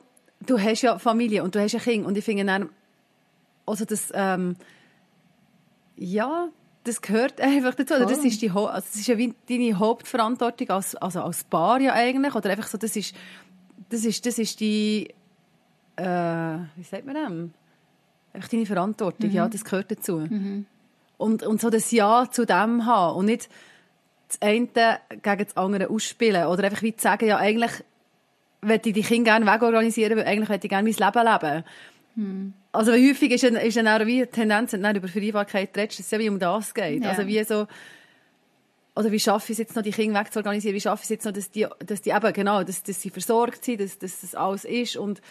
du hast ja Familie und du hast ein Kind und ich finde dann, also das, ähm, ja, das gehört einfach dazu. Oder das ist, die, also das ist ja wie deine Hauptverantwortung als, also als Paar ja eigentlich. Oder einfach so, das ist, das ist, das ist die, äh, wie sagt man das? Einfach deine Verantwortung, ja, das gehört dazu. Und, und so das Ja zu dem haben und nicht das eine gegen das andere ausspielen. Oder einfach wie zu sagen, ja, eigentlich möchte ich die Kinder gerne wegorganisieren, weil eigentlich möchte ich gerne mein Leben leben. Also weil häufig ist dann auch wie eine Tendenz, wenn du über Vereinbarkeit redest, dass es ja wie um das geht. Ja. Also wie so, oder wie schaffe ich es jetzt noch, die Kinder wegzuorganisieren? Wie schaffe ich es jetzt noch, dass die, dass die eben, genau, dass, dass sie versorgt sind, dass, dass das alles ist und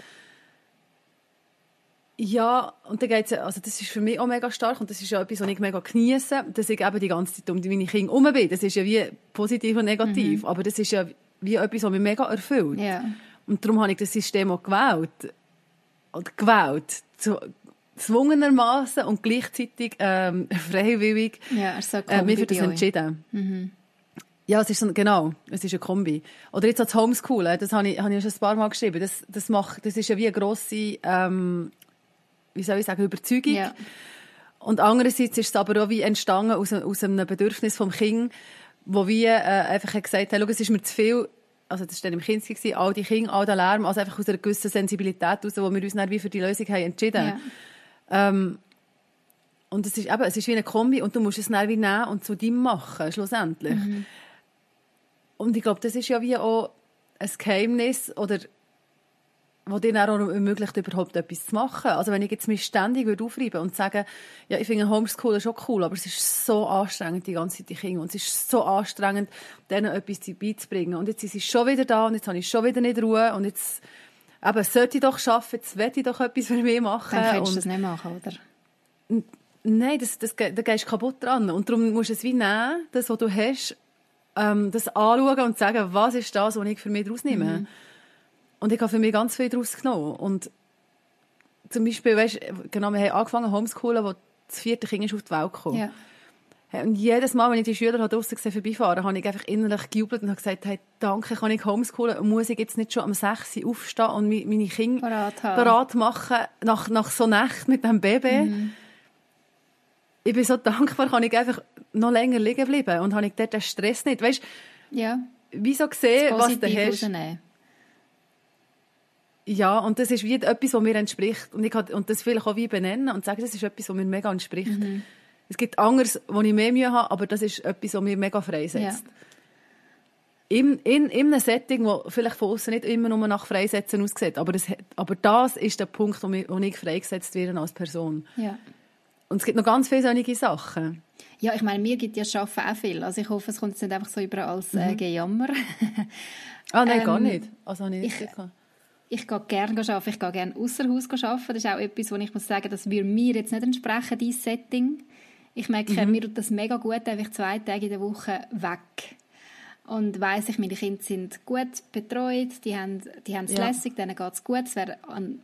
Ja, und dann geht's, also das ist für mich auch mega stark und das ist ja etwas, was ich mega genieße, dass ich eben die ganze Zeit um meine Kinder herum bin. Das ist ja wie positiv und negativ, mhm. aber das ist ja wie etwas, was mich mega erfüllt. Ja. Und darum habe ich das System auch gewählt. Oder gewählt. Zu, zwungenermaßen und gleichzeitig ähm, freiwillig ja, so äh, mich für das entschieden. Mhm. Ja, es ist so, genau, es ist eine Kombi. Oder jetzt das Homeschoolen, das habe ich, habe ich schon ein paar Mal geschrieben. Das, das, macht, das ist ja wie eine grosse, ähm, wie soll ich sagen, Überzeugung. Ja. Und andererseits ist es aber auch wie entstanden aus, aus einem Bedürfnis vom Kind, wo wir äh, einfach gesagt haben, es ist mir zu viel, also das war dann im Kind, all die Kinder, all der Lärm, also einfach aus einer gewissen Sensibilität heraus, wo wir uns dann wie für die Lösung haben entschieden. Ja. Ähm, und es ist eben, es ist wie eine Kombi und du musst es dann wie nehmen und zu dem machen, schlussendlich. Mhm. Und ich glaube, das ist ja wie auch ein Geheimnis oder was dir auch ermöglicht, überhaupt etwas zu machen. Also wenn ich jetzt mich ständig aufreiben und sagen, ja, ich finde Homeschooling schon cool, aber es ist so anstrengend, die ganze Zeit die Kinder, und es ist so anstrengend, denen etwas beizubringen. Und jetzt sind sie schon wieder da und jetzt habe ich schon wieder nicht Ruhe und jetzt, eben, sollte ich doch arbeiten, jetzt will ich doch etwas für mich machen. Dann kannst du das nicht machen, oder? Nein, das, das, da gehst du kaputt dran. Und darum musst du es wie nehmen, das, was du hast, ähm, das anschauen und sagen, was ist das, was ich für mich daraus nehme. Mhm. Und ich habe für mich ganz viel daraus genommen. Und zum Beispiel, weißt, genau, wir haben angefangen Homeschoolen, wo das vierte Kind ist auf die Welt gekommen. Ja. Und jedes Mal, wenn ich die Schüler draussen gesehen vorbeifahren, habe ich einfach innerlich gejubelt und habe gesagt, hey, danke, kann ich homeschoolen und muss ich jetzt nicht schon am 6 Uhr aufstehen und meine Kinder bereit machen nach, nach so Nacht mit dem Baby. Mhm. Ich bin so dankbar, kann ich einfach noch länger liegen bleiben und habe ich dort den Stress nicht. Weißt, ja. wieso gesehen, was du hast. Rausnehmen. Ja, und das ist wie etwas, was mir entspricht. Und, ich kann, und das vielleicht auch wie benennen und sagen, das ist etwas, was mir mega entspricht. Mhm. Es gibt anderes, wo ich mehr Mühe habe, aber das ist etwas, was mir mega freisetzt. Ja. In, in, in einem Setting, wo vielleicht von außen nicht immer nur nach Freisetzen aussieht, aber das, aber das ist der Punkt, wo, ich, wo ich freigesetzt werde als Person. Ja. Und es gibt noch ganz viele solche Sachen. Ja, ich meine, mir gibt ja Arbeiten auch viel. Also ich hoffe, es kommt jetzt nicht einfach so über als äh, mhm. Gejammer. ah, nein, ähm, gar nicht. Also nicht ich, ich gehe gerne arbeiten, ich gehe gerne außer Haus arbeiten. Das ist auch etwas, wo ich muss sagen, das würde mir jetzt nicht entsprechen, dieses Setting. Ich merke, mhm. mir tut das mega gut, einfach zwei Tage in der Woche weg. Und weiss ich, meine Kinder sind gut betreut, die haben, die haben es ja. lässig, denen geht es gut. Es wäre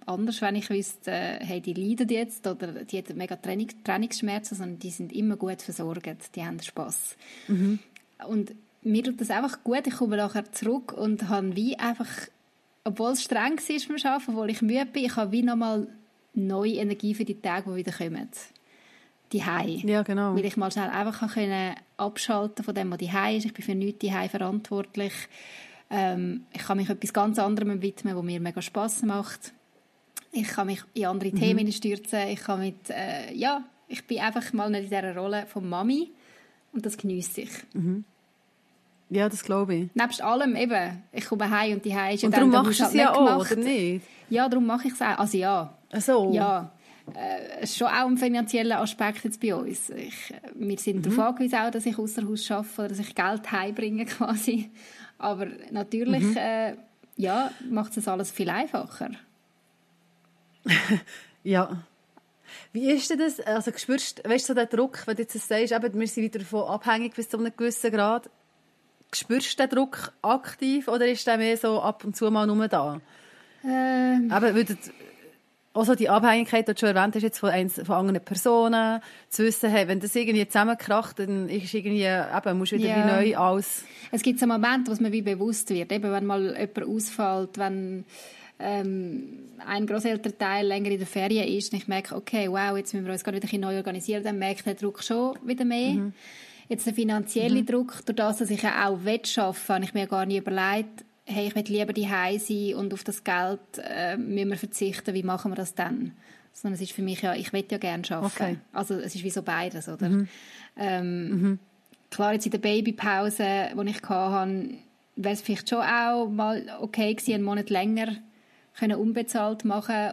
anders, wenn ich wüsste, äh, hey, die leiden jetzt oder die haben mega Training, Trainingsschmerzen, sondern die sind immer gut versorgt, die haben Spass. Mhm. Und mir tut das einfach gut, ich komme nachher zurück und habe wie einfach obwohl es streng war beim Arbeiten, obwohl ich müde bin, ich habe wie nochmal neue Energie für die Tage, die wieder kommen. Die Hei. Ja, genau. Weil ich mal schnell einfach können abschalten von dem, was die Hei ist. Ich bin für nichts die Hei verantwortlich. Ähm, ich kann mich etwas ganz anderem widmen, was mir mega Spass macht. Ich kann mich in andere mhm. Themen stürzen. Ich kann mit, äh, ja, ich bin einfach mal nicht in dieser Rolle von Mami und das genieße ich. Mhm. Ja, das glaube ich. Nebst allem eben, ich komme heim und die Heim ist und darum machst du es ja auch, oder nicht? Ja, darum mache ich es auch. Also ja. Ach so. Ja. Äh, es ist schon auch ein finanzieller Aspekt jetzt bei uns. Ich, wir sind mhm. darauf angewiesen, auch, dass ich außer Haus arbeite oder dass ich Geld heimbringe quasi. Aber natürlich mhm. äh, ja, macht es alles viel einfacher. ja. Wie ist denn das? Also spürst, weißt du, so den Druck, wenn du jetzt sagst, eben, wir sind wieder davon abhängig bis zu einem gewissen Grad. Spürst du den Druck aktiv oder ist der mehr so ab und zu mal nur da? Ähm. Aber würdet, also die Abhängigkeit, die du schon erwähnt hast, jetzt von, eins, von anderen Personen, zu wissen, hey, wenn das irgendwie zusammenkracht, dann ist irgendwie, eben, musst du wieder ja. wie neu alles... Es gibt so Momente, wo es mir wie bewusst wird, eben wenn mal jemand ausfällt, wenn ähm, ein Großelternteil länger in der Ferien ist und ich merke, okay, wow, jetzt müssen wir uns gerade wieder neu organisieren, dann merke ich den Druck schon wieder mehr. Mhm. Jetzt der finanzielle mhm. Druck, durch das, dass ich ja auch arbeiten habe ich mir gar nicht überlegt, hey, ich will lieber die sein und auf das Geld äh, müssen wir verzichten, wie machen wir das dann? Sondern es ist für mich ja, ich will ja gerne arbeiten. Okay. Also es ist wie so beides, oder? Mhm. Ähm, mhm. Klar, jetzt in der Babypause, die ich hatte, wäre es vielleicht schon auch mal okay gewesen, einen Monat länger können unbezahlt machen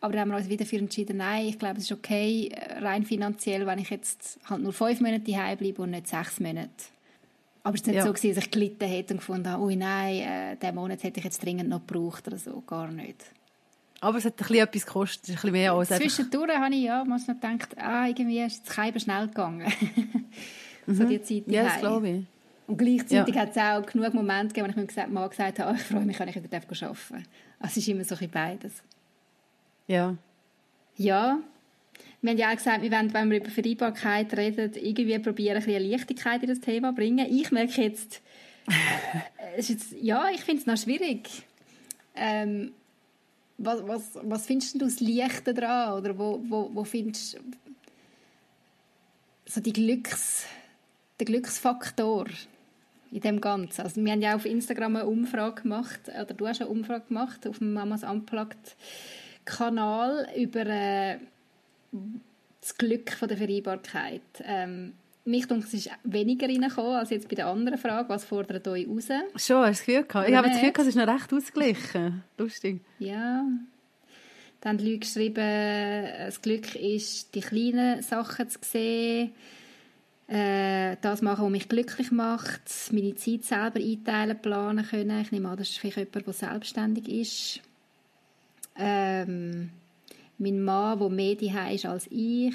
aber dann haben wir uns wieder für entschieden, nein, ich glaube, es ist okay, äh, rein finanziell, wenn ich jetzt halt nur fünf Monate daheim bleibe und nicht sechs Monate. Aber es war nicht ja. so, gewesen, dass ich gelitten hätte und gefunden habe, oh nein, äh, diesen Monat hätte ich jetzt dringend noch gebraucht oder so, gar nicht. Aber es hat ein bisschen etwas gekostet, ein bisschen mehr als Zwischendurch habe ich ja noch gedacht, ah, irgendwie ist es Keiben schnell gegangen. so Mhm. die Zeit Ja, das glaube ich. Und gleichzeitig Ja. hat es auch genug Momente gegeben, wo ich mir gesagt, mal gesagt habe, oh, ich freue mich, wenn ich wieder arbeiten darf. Also es ist immer so ein bisschen beides. Ja. Ja, wir haben ja auch gesagt, wir wollen, wenn wir über Vereinbarkeit reden, irgendwie probieren, ein bisschen Leichtigkeit in das Thema zu bringen. Ich merke jetzt, äh, jetzt ja, ich finde es noch schwierig. Ähm, was, was, was findest du das Leichte daran? Oder wo, wo, wo findest du so die Glücks, den Glücksfaktor in dem Ganzen? Also wir haben ja auf Instagram eine Umfrage gemacht, oder du hast eine Umfrage gemacht auf dem Mamas Unplugged Kanal über äh, das Glück von der Vereinbarkeit. Ähm, mich denke, es ist weniger reingekommen als jetzt bei der anderen Frage. Was fordert euch raus? Schon, hast du das Gefühl gehabt? Ich habe das Gefühl gehabt, es ist noch recht ausgeglichen. Lustig. Ja. Dann haben die Leute geschrieben, äh, das Glück ist, die kleinen Sachen zu sehen, äh, das machen, was mich glücklich macht, meine Zeit selber einteilen, planen können. Ich nehme an, das ist vielleicht jemand, der selbstständig ist. Ähm, mein Mann, der mehr daheim ist als ich.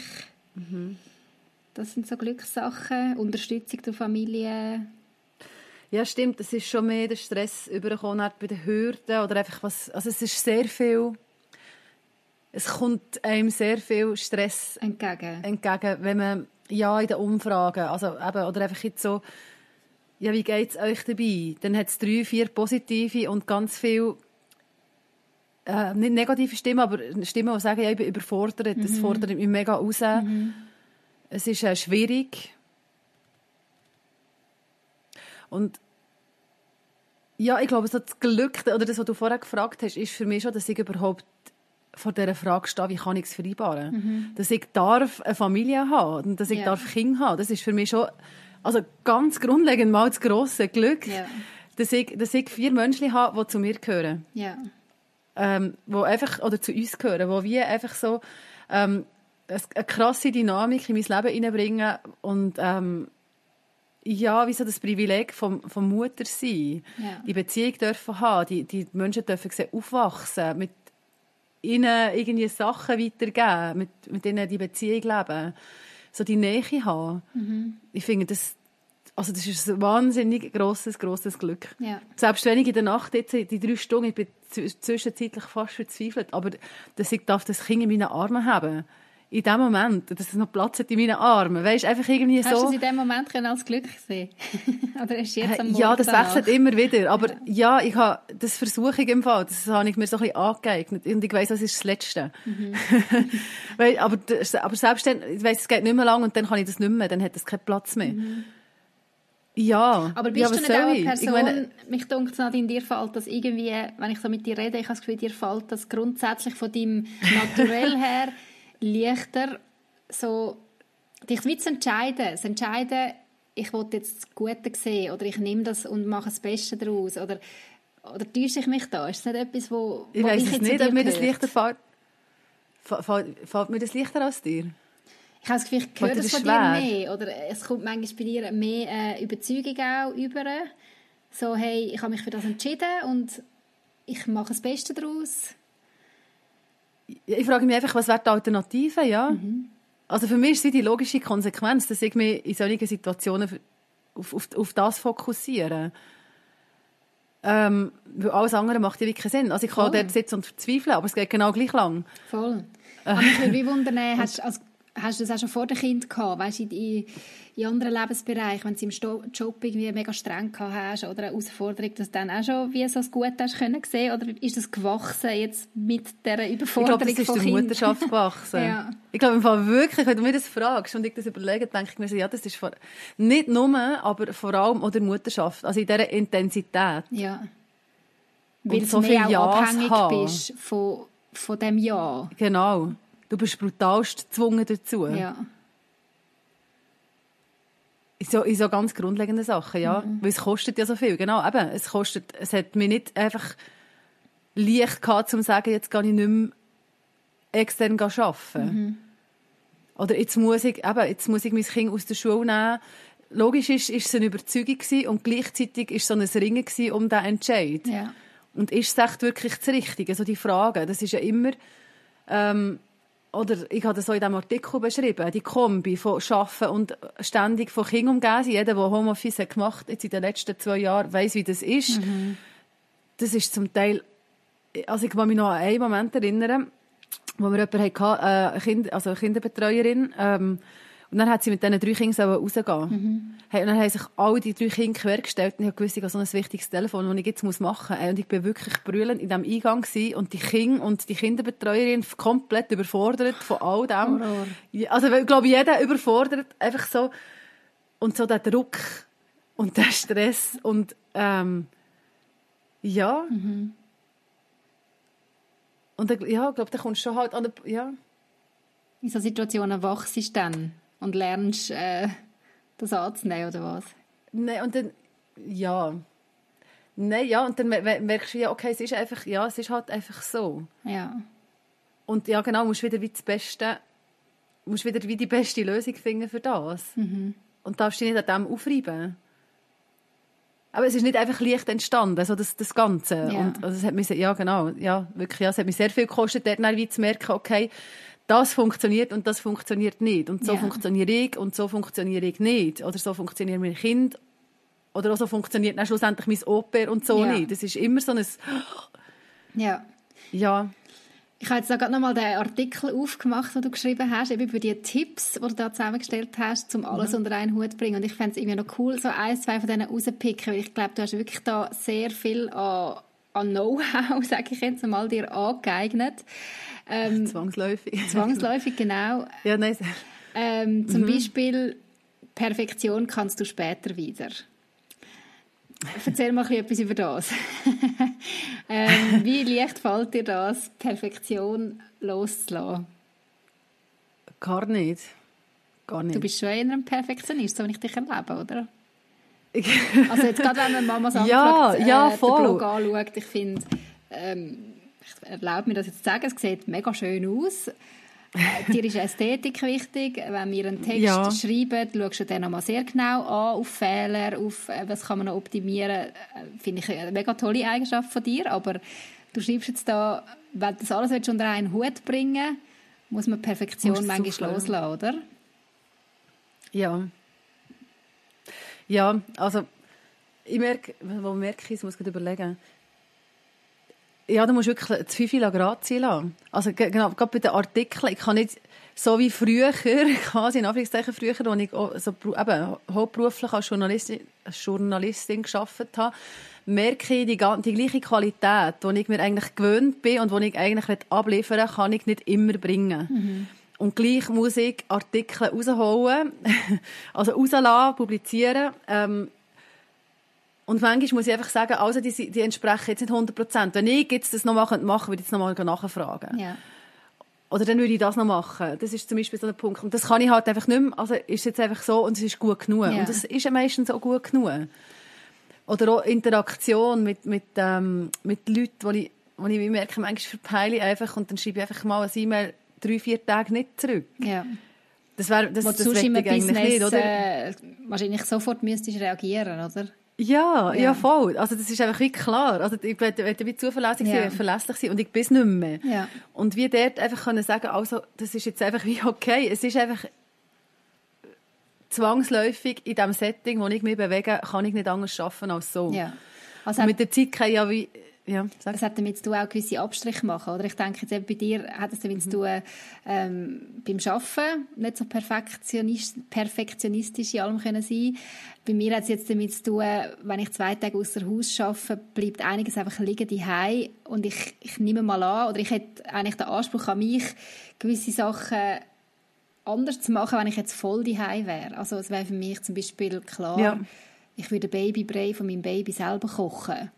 Das sind so Glückssachen. Unterstützung der Familie. Ja, stimmt. Es ist schon mehr der Stress übergekommen hat bei den Hürden oder einfach was. Also es ist sehr viel. Es kommt einem sehr viel Stress Entgegen. entgegen, wenn man ja in den Umfragen, also eben, oder einfach jetzt so, ja, wie geht's euch dabei? Dann hat es drei, vier positive und ganz viel äh, nicht negative Stimmen, aber Stimmen, die sagen, ja, ich bin überfordert, das fordert mich mega raus. Es ist äh, schwierig. Und ja, ich glaube, so das Glück, oder das, was du vorher gefragt hast, ist für mich schon, dass ich überhaupt vor dieser Frage stehe, wie kann ich es vereinbaren? Dass ich darf eine Familie haben und dass ich Ja. darf Kinder haben. Das ist für mich schon also ganz grundlegend mal das grosse Glück, Ja. dass, ich, dass ich vier Menschen habe, die zu mir gehören Ja. Ähm, wo einfach, oder zu uns gehören, wo wir einfach so ähm, eine krasse Dynamik in mein Leben hineinbringen und ähm, ja, wie so das Privileg vom, vom Mutter sein, Ja. die Beziehung dürfen haben, die, die Menschen dürfen sehen, aufwachsen, mit ihnen irgendwie Sachen weitergeben, mit, mit ihnen die Beziehung leben, so die Nähe haben. Ich finde, das, also das ist ein wahnsinnig grosses, grosses Glück. Ja. Selbst wenn ich in der Nacht jetzt, die drei Stunden, ich bin zw- zwischenzeitlich fast verzweifelt, aber dass ich darf das Kind in meinen Armen haben, in dem Moment, dass es noch Platz hat in meinen Armen, weißt einfach irgendwie Hast du so. es in dem Moment können als Glück gesehen? Oder ist jetzt am Morgen Ja, das danach? wechselt immer wieder. Aber ja, ich habe, das versuche ich im Fall. Das habe ich mir so ein bisschen angeeignet. Und ich weiss, das ist das Letzte. Mhm. Aber, aber selbst dann, ich weiss, es geht nicht mehr lang und dann kann ich das nicht mehr. Dann hat das keinen Platz mehr. Ja. Aber bist ja, du nicht auch eine? Person, Ich meine, mich denkt es in dir fällt das irgendwie, wenn ich so mit dir rede, ich habe das Gefühl, dir fällt das grundsätzlich von deinem Naturell her leichter, so, dich wie zu entscheiden. Zu entscheiden, ich will jetzt das Gute sehen oder ich nehme das und mache das Beste daraus. Oder, oder täusche ich mich da? Ist das nicht etwas, wo, ich wo weiss ich es jetzt zu nicht, ob mir das leichter Fällt, fällt mir das leichter als dir? Ich habe das Gefühl, ich höre dir das von dir schwer? mehr. Oder es kommt manchmal bei dir mehr äh, Überzeugung auch über. So, hey, ich habe mich für das entschieden und ich mache das Beste daraus. Ich frage mich einfach, was wäre die Alternative, ja? Mhm. Also für mich ist es die logische Konsequenz, dass ich mich in solchen Situationen auf, auf, auf das fokussiere. Ähm, weil alles andere macht ja wirklich keinen Sinn. Also ich kann Voll. dort sitzen und verzweifeln, aber es geht genau gleich lang. Voll. Aber mich würde wie wundern, hast, also, hast du das auch schon vor dem Kind gehabt? Weißt du, in, in anderen Lebensbereichen, wenn du im Sto- Job irgendwie mega streng gehabt hast oder eine Herausforderung, dass du dann auch schon wie so das Gute hast können sehen Oder ist das gewachsen jetzt mit dieser Ich Überforderung glaube, das ist der Kind? Mutterschaft gewachsen. Ja. Ich glaube im Fall wirklich, wenn du mir das fragst und ich das überlege, denke ich mir so, ja, das ist vor, nicht nur, aber vor allem auch der Mutterschaft. Also in dieser Intensität. Ja. Weil du so mehr viel auch Ja's abhängig haben. bist von, von dem Ja. Genau. Du bist brutalst gezwungen dazu. Ja. In so, in so ganz grundlegenden Sachen, ja. Mhm. Weil es kostet ja so viel, genau. Eben, es kostet, es hat mir nicht einfach leicht gehabt, um zu sagen, jetzt gehe ich nicht mehr extern arbeiten. Mhm. Oder jetzt muss ich, eben, jetzt muss ich mein Kind aus der Schule nehmen. Logisch ist, ist es eine Überzeugung gewesen und gleichzeitig ist es so ein Ringen gewesen um diesen Entscheid. ja. Und ist es echt wirklich das Richtige? Also die Frage, das ist ja immer, ähm, oder ich habe das so in diesem Artikel beschrieben, die Kombi von Arbeiten und ständig von Kindern umgeben. Jeder, der Homeoffice hat gemacht jetzt in den letzten zwei Jahren, weiß, wie das ist. Mhm. Das ist zum Teil, also ich kann mich noch an einen Moment erinnern, wo wir jemanden hatten, äh, kind, also eine Kinderbetreuerin, ähm, und dann hat sie mit diesen drei Kindern rausgehen mhm. hey, Und dann haben sich alle die drei Kinder quergestellt und ich wusste, ich habe so ein wichtiges Telefon, das ich jetzt machen muss. Und ich war wirklich brüllend in diesem Eingang gewesen und die Kinder und die Kinderbetreuerin komplett überfordert von all dem. Horror. Also ich glaube, jeder überfordert einfach so. Und so der Druck und der Stress und ähm, ja. Mhm. Und ja, ich glaube, da kommst du schon halt an der, ja. In so Situationen wachst du dann? Und lernst, äh, das anzunehmen, oder was? Nein, und dann, ja. Nein, ja, und dann merkst du ja, okay, es ist einfach, ja, es ist halt einfach so. Ja. Und ja, genau, musst wieder wie das Beste, musst wieder wie die beste Lösung finden für das. Mhm. Und darfst dich nicht an dem aufreiben. Aber es ist nicht einfach leicht entstanden, also das, das Ganze. Ja. Und also es hat mich, ja genau, ja, wirklich, ja, es hat mich sehr viel gekostet, dort wie zu merken, okay, das funktioniert und das funktioniert nicht. Und so ja. funktioniere ich und so funktioniere ich nicht. Oder so funktioniert mein Kind. Oder auch so funktioniert dann schlussendlich mein Oper und so ja. nicht. Das ist immer so ein... Ja. Ja. Ich habe jetzt da gerade nochmal den Artikel aufgemacht, den du geschrieben hast, eben über die Tipps, die du da zusammengestellt hast, um alles mhm. unter einen Hut zu bringen. Und ich fände es irgendwie noch cool, so ein, zwei von denen rauszupicken, weil ich glaube, du hast wirklich da sehr viel an, an Know-how, sage ich jetzt mal, dir angeeignet. Ähm, zwangsläufig. Zwangsläufig, genau. Ja, nein. Ähm, zum mhm. Beispiel, Perfektion kannst du später wieder. Erzähl mal etwas über das. ähm, wie leicht fällt dir das, Perfektion loszulassen? Gar nicht. Gar nicht. Du bist schon eher ein Perfektionist, so wie ich dich erlebe, oder? also jetzt gerade, wenn man Mamas ja, anfragt, äh, ja, voll. den Blog anschaut, ich finde, ähm, ich erlaube mir das jetzt zu sagen, es sieht mega schön aus. Äh, dir ist Ästhetik wichtig. Wenn wir einen Text ja. schreiben, schaust du den nochmal sehr genau an, auf Fehler, auf äh, was kann man noch optimieren. Äh, finde ich eine mega tolle Eigenschaft von dir. Aber du schreibst jetzt da, wenn du das alles unter einen Hut bringen muss man Perfektion manchmal loslassen, oder? Ja. Ja, also ich merke, wo merke ich, muss ich überlegen, ja, du musst wirklich das Fünfe Grad ziehen lassen. Also genau, gerade bei den Artikeln, ich kann nicht so wie früher, quasi in Anführungszeichen früher, als ich so, eben, hauptberuflich als Journalistin, als Journalistin gearbeitet habe, merke ich die, die gleiche Qualität, die ich mir eigentlich gewöhnt bin und die ich eigentlich abliefern kann ich nicht immer bringen. Mhm. Und gleich muss ich Artikel rausholen, also rauslassen, publizieren, ähm, und manchmal muss ich einfach sagen, also die, die entsprechen jetzt nicht 100 Prozent. Wenn ich jetzt das noch machen, machen würde ich jetzt noch mal nachfragen. Ja. Oder dann würde ich das noch machen. Das ist zum Beispiel so ein Punkt. Und das kann ich halt einfach nicht mehr. Also ist jetzt einfach so und es ist gut genug. Ja. Und das ist ja meistens auch gut genug. Oder auch Interaktion mit, mit, ähm, mit Leuten, wo ich, wo ich merke, manchmal verpeile ich einfach und dann schreibe ich einfach mal ein E-Mail drei, vier Tage nicht zurück. Ja. Das wäre, das, das, ich eigentlich Business, nicht, oder? Äh, wahrscheinlich sofort müsstest reagieren, oder? Ja, ja, ja, voll. Also das ist einfach wie klar. Also ich werde wie zuverlässig ja. sein, verlässlich sein und ich bin es nicht mehr. Ja. Und wie dort einfach können sagen, also das ist jetzt einfach wie okay. Es ist einfach zwangsläufig in dem Setting, wo ich mich bewege, kann ich nicht anders schaffen als so. Ja. Also mit der Zeit kann ich ja wie ja, sag. Das hat damit zu tun, auch gewisse Abstriche machen, oder? Ich denke, jetzt eben bei dir hat es damit mhm. zu tun, ähm, beim Arbeiten nicht so perfektionist, perfektionistisch in allem können sein. Bei mir hat es jetzt damit zu tun, wenn ich zwei Tage außer Haus arbeite, bleibt einiges einfach liegen die und ich, ich nehme mal an, oder ich hätte eigentlich den Anspruch an mich, gewisse Sachen anders zu machen, wenn ich jetzt voll die wäre. Also es wäre für mich zum Beispiel klar, ja. ich würde Babybrei von meinem Baby selber kochen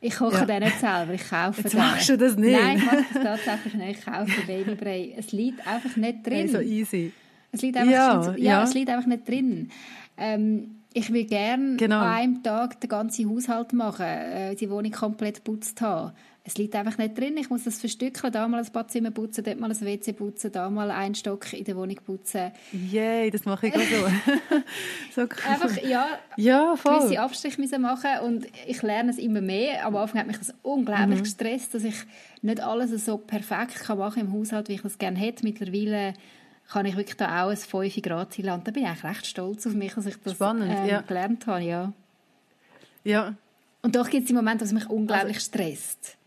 ich koche ja. den nicht selber, ich kaufe Jetzt den. machst du das nicht? Nein, ich mache das tatsächlich nicht. Ich kaufe Babybrei. Es liegt einfach nicht drin. Hey, so easy. Es liegt einfach, ja, ja, ja. Es liegt einfach nicht drin. Ähm, Ich will gerne Genau. an einem Tag den ganzen Haushalt machen, äh, die Wohnung komplett putzt haben. Es liegt einfach nicht drin. Ich muss das verstückeln. Da mal ein Badzimmer putzen, dort mal ein WC putzen, da mal einen Stock in der Wohnung putzen. Yay, das mache ich auch so. so cool. Einfach, ja, ja, voll. gewisse Abstriche müssen machen und ich lerne es immer mehr. Am Anfang hat mich das unglaublich gestresst, dass ich nicht alles so perfekt kann machen im Haushalt, wie ich das gerne hätte. Mittlerweile kann ich wirklich da auch ein 5 Grad haben. Da bin ich eigentlich recht stolz auf mich, dass ich das Spannend, ähm, ja. gelernt habe. Ja. Ja, Und doch gibt es die Momente, was mich unglaublich stresst.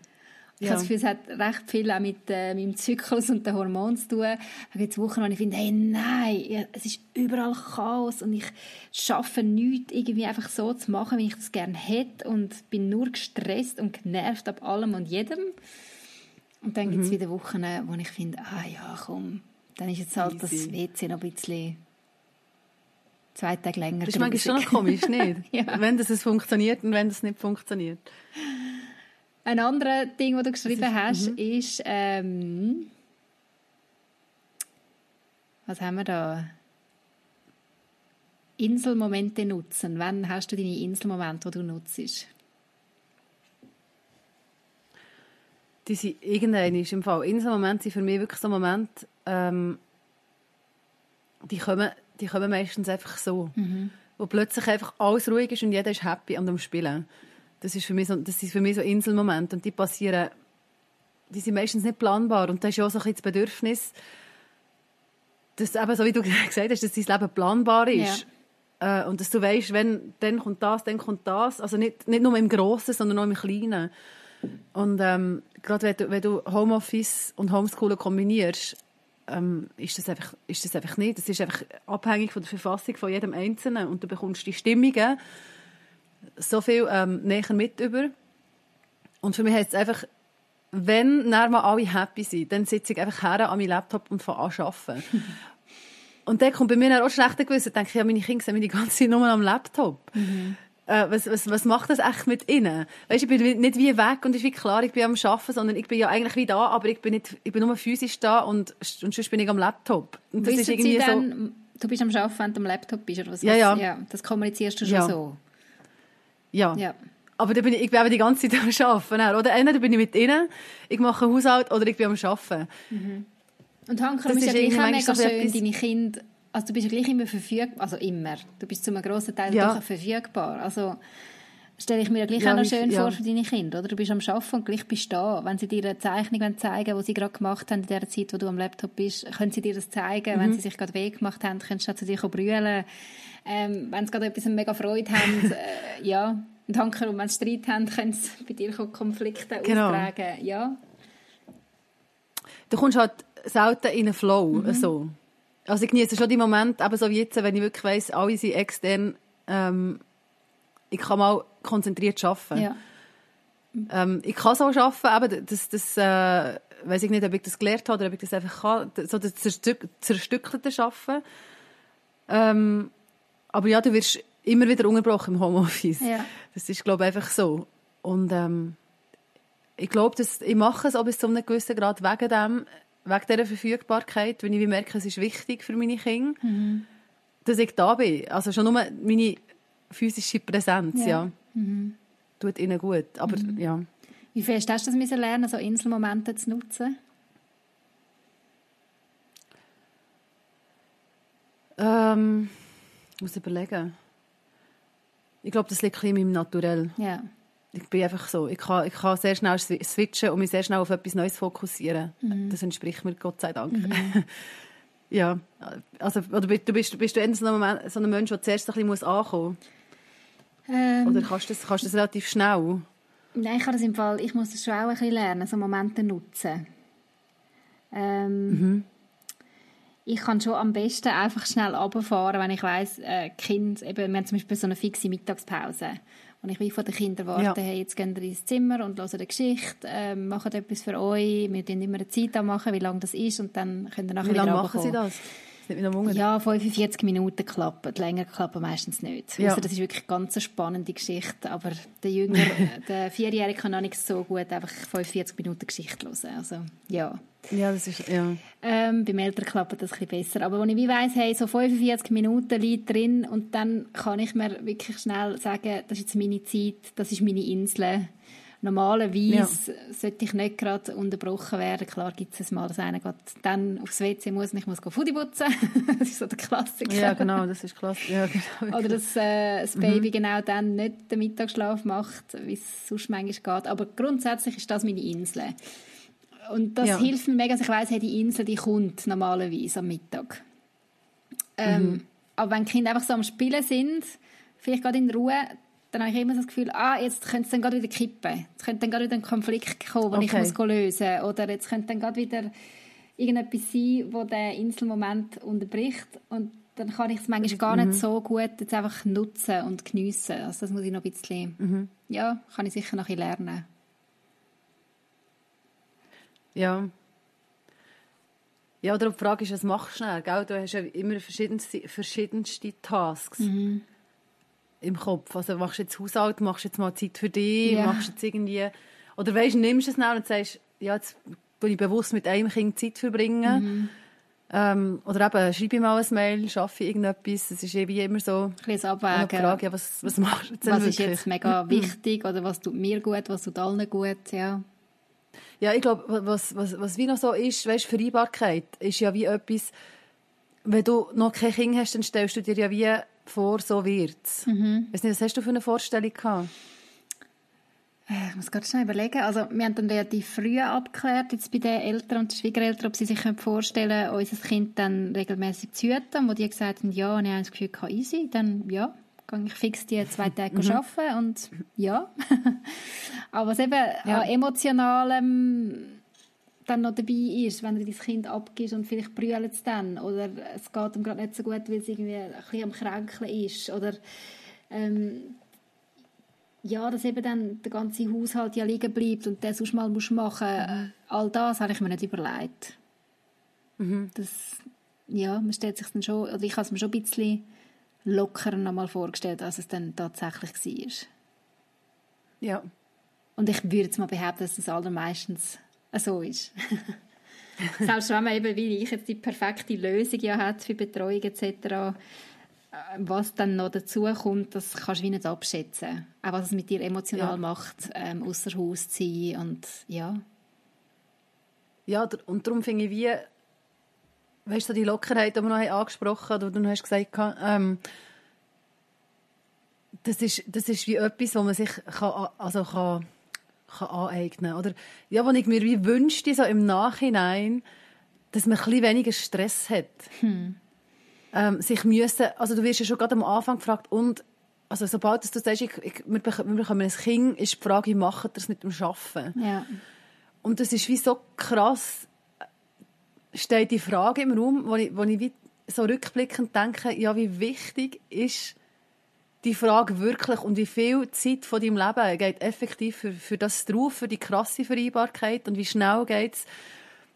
Ich Ja. habe das Gefühl, es hat recht viel auch mit äh, meinem Zyklus und den Hormonen zu tun. Da gibt es Wochen, wo ich finde, hey, nein, es ist überall Chaos und ich schaffe nichts, irgendwie einfach so zu machen, wie ich das gerne hätte und bin nur gestresst und genervt ab allem und jedem. Und dann Mhm. gibt es wieder Wochen, wo ich finde, ah ja, komm, dann ist jetzt halt das Easy. WC noch ein bisschen zwei Tage länger das ist manchmal schon komisch, nicht? Ja. Wenn das es funktioniert und wenn das nicht funktioniert. Ein anderes Ding, das du geschrieben ist- hast, ist, ähm, was haben wir da? Inselmomente nutzen. Wann hast du deine Inselmomente, die du nutzt? Die sind irgendein ist im Fall. Inselmomente sind für mich wirklich so Momente, ähm, die kommen, die kommen meistens einfach so. Wo plötzlich einfach alles ruhig ist und jeder ist happy und am Spielen. Das, ist für mich so, das sind für mich so Inselmomente und die passieren, die sind meistens nicht planbar und da ist ja auch so ein bisschen das Bedürfnis, dass eben, so wie du gesagt hast, dass dein Leben planbar ist. Äh, und dass du weißt, wenn, dann kommt das, dann kommt das. Also nicht, nicht nur im Grossen, sondern auch im Kleinen. Und ähm, gerade wenn du, wenn du Homeoffice und Homeschooling kombinierst, ähm, ist, das einfach, ist das einfach nicht. Das ist einfach abhängig von der Verfassung von jedem Einzelnen. Und du bekommst die Stimmungen so viel ähm, näher mit über. Und für mich heißt es einfach, wenn dann mal alle happy sind, dann sitze ich einfach her an meinem Laptop und fange an arbeiten. und dann kommt bei mir dann auch schlechter Gewissen. Denke ich, ja, meine Kinder sind meine ganze Zeit nur am Laptop. Äh, was, was, was macht das echt mit ihnen? Weißt, ich bin nicht wie weg und ist wie klar, ich bin am Arbeiten, sondern ich bin ja eigentlich wie da, aber ich bin, nicht, ich bin nur physisch da und, und sonst bin ich am Laptop. Und das ist irgendwie Sie so... dann, du bist am Arbeiten, wenn du am Laptop bist, oder was? Ja, was- ja. Das kommunizierst du schon Ja. so. Ja. Ja. Aber da bin ich, ich bin die ganze Zeit am Arbeiten. dann. Oder entweder bin ich mit ihnen, ich mache Haushalt oder ich bin am Arbeiten. Und Hanker, Das ist ja gleich auch mega schön, etwas- deine Kinder, also du bist ja gleich immer verfügbar, also immer, du bist zu einem grossen Teil Ja. doch verfügbar, also stelle ich mir ja gleich Ja, auch noch schön ja. vor für deine Kinder, oder? Du bist am Arbeiten und gleich bist du da. Wenn sie dir eine Zeichnung wollen zeigen die sie gerade gemacht haben in der Zeit, wo du am Laptop bist, können sie dir das zeigen. Mhm. Wenn sie sich gerade weh gemacht haben, kannst du zu dir brüllen. Ähm, wenn sie gerade etwas mega Freude haben, äh, ja. Und Hanker, und wenn sie Streit haben, können sie bei dir Konflikte Genau. austragen. Ja. du kommst halt selten in einen Flow. So. Also ich genieße schon die Momente, eben so wie jetzt, wenn ich wirklich weiss, alle sind extern, ähm, ich kann mal konzentriert arbeiten. ja. Ähm, ich kann so arbeiten, eben, das, das äh, weiß ich nicht, ob ich das gelernt habe oder ob ich das einfach kann, so das zerstück, zerstückelte Arbeiten. Ähm, aber ja, du wirst immer wieder unterbrochen im Homeoffice. Ja. Das ist, glaube ich, einfach so. Und ähm, ich glaube, dass ich mache es auch bis zu einem gewissen Grad wegen dem, wegen dieser Verfügbarkeit, wenn ich merke, es ist wichtig für meine Kinder, dass ich da bin. Also schon nur meine physische Präsenz, Ja. ja. Tut ihnen gut. Aber ja. Wie fest hast du das müssen lernen, so Inselmomente zu nutzen? Ähm, muss überlegen. Ich glaube, das liegt ein bisschen in meinem Naturell. Ja. Ich bin einfach so. Ich kann, ich kann sehr schnell swi- switchen und mich sehr schnell auf etwas Neues fokussieren. Das entspricht mir, Gott sei Dank. ja. Also, oder bist du, bist, bist du eher so ein, so ein Mensch, der zuerst ein bisschen muss ankommen Ähm, muss? Oder kannst du das, kannst du das relativ schnell? Nein, ich habe das im Fall, ich muss das schon auch ein bisschen lernen, so Momente nutzen. Ähm, Ich kann schon am besten einfach schnell runterfahren, wenn ich weiss, äh, Kind, eben, wir haben zum Beispiel so eine fixe Mittagspause. Und ich will von den Kindern warten, Ja. hey, jetzt gehen wir ins Zimmer und hören eine Geschichte, ähm, machen etwas für euch, wir tun immer eine Zeit machen, wie lange das ist und dann könnt ihr nachher Wie lange machen sie das? Ja, 45 Minuten klappen, länger klappen meistens nicht. Ja. Also das ist wirklich eine ganz spannende Geschichte, aber der Jünger, der Vierjährige kann auch nicht so gut einfach 45 Minuten Geschichte hören. Also ja. Ja, das ist, ja. Ähm, beim Eltern klappt das ein besser. Aber wenn ich wie weiss, hey, so 45 Minuten liegt drin und dann kann ich mir wirklich schnell sagen, das ist jetzt meine Zeit, das ist meine Insel. Normalerweise sollte ich nicht gerade unterbrochen werden. Klar gibt es mal, dass einer dann aufs WC muss und ich muss Fudi putzen. das ist so der Klassiker. Ja, genau, das ist klasse. Ja, genau. Oder dass äh, das Baby genau dann nicht den Mittagsschlaf macht, wie es sonst manchmal geht. Aber grundsätzlich ist das meine Insel. Und das Ja. hilft mir mega, dass ich weiss, hey, die Insel die kommt normalerweise am Mittag. Ähm, Aber wenn die Kinder einfach so am Spielen sind, vielleicht gerade in Ruhe, dann habe ich immer das Gefühl, ah, jetzt könnte es dann gerade wieder kippen. Jetzt könnte dann gerade wieder ein Konflikt kommen, den ich Okay. muss gehen lösen Oder jetzt könnte dann gerade wieder irgendetwas sein, wo der Inselmoment unterbricht. Und dann kann ich es manchmal gar nicht so gut jetzt einfach nutzen und geniessen. Also das muss ich noch ein bisschen, ja, kann ich sicher noch ein bisschen lernen. Ja. Ja, oder die Frage ist, was machst du schnell? Gell? Du hast ja immer verschiedenste, verschiedenste Tasks Mhm. Im Kopf. Also machst du jetzt Haushalt, machst du jetzt mal Zeit für dich, Ja. machst du jetzt irgendwie... Oder weißt, du, nimmst es schnell und sagst, ja, jetzt will ich bewusst mit einem Kind Zeit verbringen. Mhm. Ähm, oder eben, schreibe ich mal ein Mail, schaffe ich irgendetwas. Es ist irgendwie immer so Ein bisschen Abwägen. Frage, ja, was, was machst du jetzt was ist wirklich? jetzt mega wichtig oder was tut mir gut, was tut allen gut, ja. Ja, ich glaube, was, was, was wie noch so ist, weißt, Vereinbarkeit ist ja wie etwas, wenn du noch kein Kind hast, dann stellst du dir ja wie vor, so wird's. Mhm. Weiss nicht, was hast du für eine Vorstellung gehabt? Äh, Ich muss gerade schnell überlegen. Also, wir haben dann relativ früh abgeklärt, jetzt bei den Eltern und den Schwiegereltern, ob sie sich vorstellen können, unser Kind dann regelmäßig zu hüten. Wo die gesagt haben, ja, und ich habe das Gefühl, gehabt, easy, dann ja, gehe ich fix die zwei Tage arbeiten und ja. Aber was eben Ja. an emotionalem dann noch dabei ist, wenn du dein Kind abgibst und vielleicht brüllt es dann oder es geht ihm gerade nicht so gut, weil es irgendwie ein bisschen am Kränkeln ist oder ähm, ja, dass eben dann der ganze Haushalt ja liegen bleibt und der sonst mal musst machen all das habe ich mir nicht überlegt. Mhm. Das, ja, man stellt sich dann schon, oder ich habe es mir schon ein bisschen lockerer noch mal vorgestellt, als es dann tatsächlich war. Ja. Und ich würde jetzt mal behaupten, dass das allermeistens so ist. Selbst wenn man eben, wie ich jetzt die perfekte Lösung ja hat für Betreuung etc., äh, was dann noch dazu kommt, das kannst du wie nicht abschätzen. Auch was es mit dir emotional Ja. macht, ähm, außer Haus zu sein und ja. Ja, und darum finde ich wie, weißt du, die Lockerheit, die wir noch angesprochen haben, du hast gesagt, ähm, das ist, das ist wie etwas, wo man sich kann, also kann, kann aneignen oder ja, wo ich mir wie wünschte, so im Nachhinein, dass man ein bisschen weniger Stress hat. Ähm, sich müssen, also du wirst ja schon gerade am Anfang gefragt, und also sobald du sagst, ich, ich, wir, bek- wir bekommen ein Kind, ist die Frage, wie macht ihr das mit dem Arbeiten? ja. Und das ist wie so krass, steht die Frage im Raum, wo ich, wo ich so rückblickend denke, ja, wie wichtig ist die Frage wirklich und wie viel Zeit von deinem Leben geht effektiv für, für das drauf, für die krasse Vereinbarkeit und wie schnell geht es,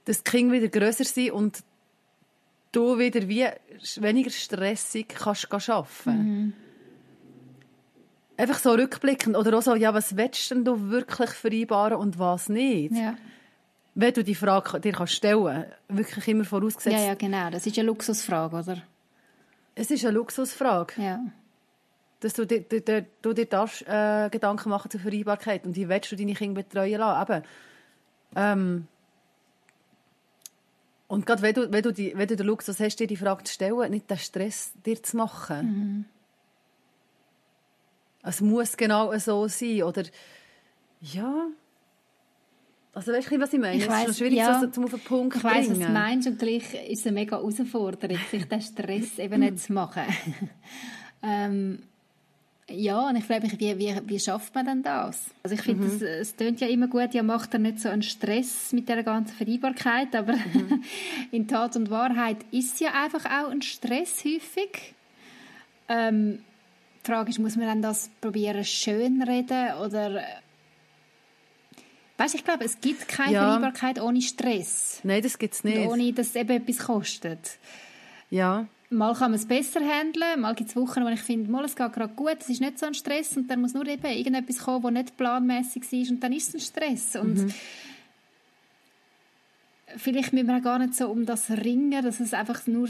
dass die Kinder wieder grösser sind und du wieder wie weniger stressig kannst arbeiten. Einfach so rückblickend oder auch so, ja, was willst denn du wirklich vereinbaren und was nicht? Ja. Wenn du die Frage dir kannst stellen wirklich immer vorausgesetzt, ja, ja, genau. Das ist eine Luxusfrage, oder? es ist eine Luxusfrage, Ja. Dass du dir, dir, du dir darfst, äh, Gedanken machen zur Vereinbarkeit und wie willst du deine Kinder betreuen lassen. Eben, ähm, und gerade wenn du, wenn, du die, wenn du den Luxus hast, dir die Frage zu stellen, nicht den Stress dir zu machen. Es muss genau so sein. Oder, ja... Also weißt du, was ich meine? Ich es weiss, ist noch schwierig, ja. so, zum auf den Punkt Ich weiss, was du meinst und gleich ist es eine mega Herausforderung, sich den Stress eben nicht zu machen. ähm, ja, und ich frage mich, wie, wie, wie schafft man denn das? Also ich finde, es, es tönt ja immer gut, ja, macht er nicht so einen Stress mit der ganzen Vereinbarkeit, aber in Tat und Wahrheit ist ja einfach auch ein Stress häufig. Ähm, die Frage ist, muss man dann das probieren schönreden oder... Weißt, ich glaube, es gibt keine Ja. Vereinbarkeit ohne Stress. Nein, das gibt es nicht. Und ohne, dass es eben etwas kostet. Ja. Mal kann man es besser handeln, mal gibt es Wochen, wo ich finde, mal, es geht gerade gut, es ist nicht so ein Stress und dann muss nur eben irgendetwas kommen, was nicht planmäßig ist und dann ist es ein Stress. Und mhm. vielleicht müssen wir auch gar nicht so um das ringen, dass es einfach nur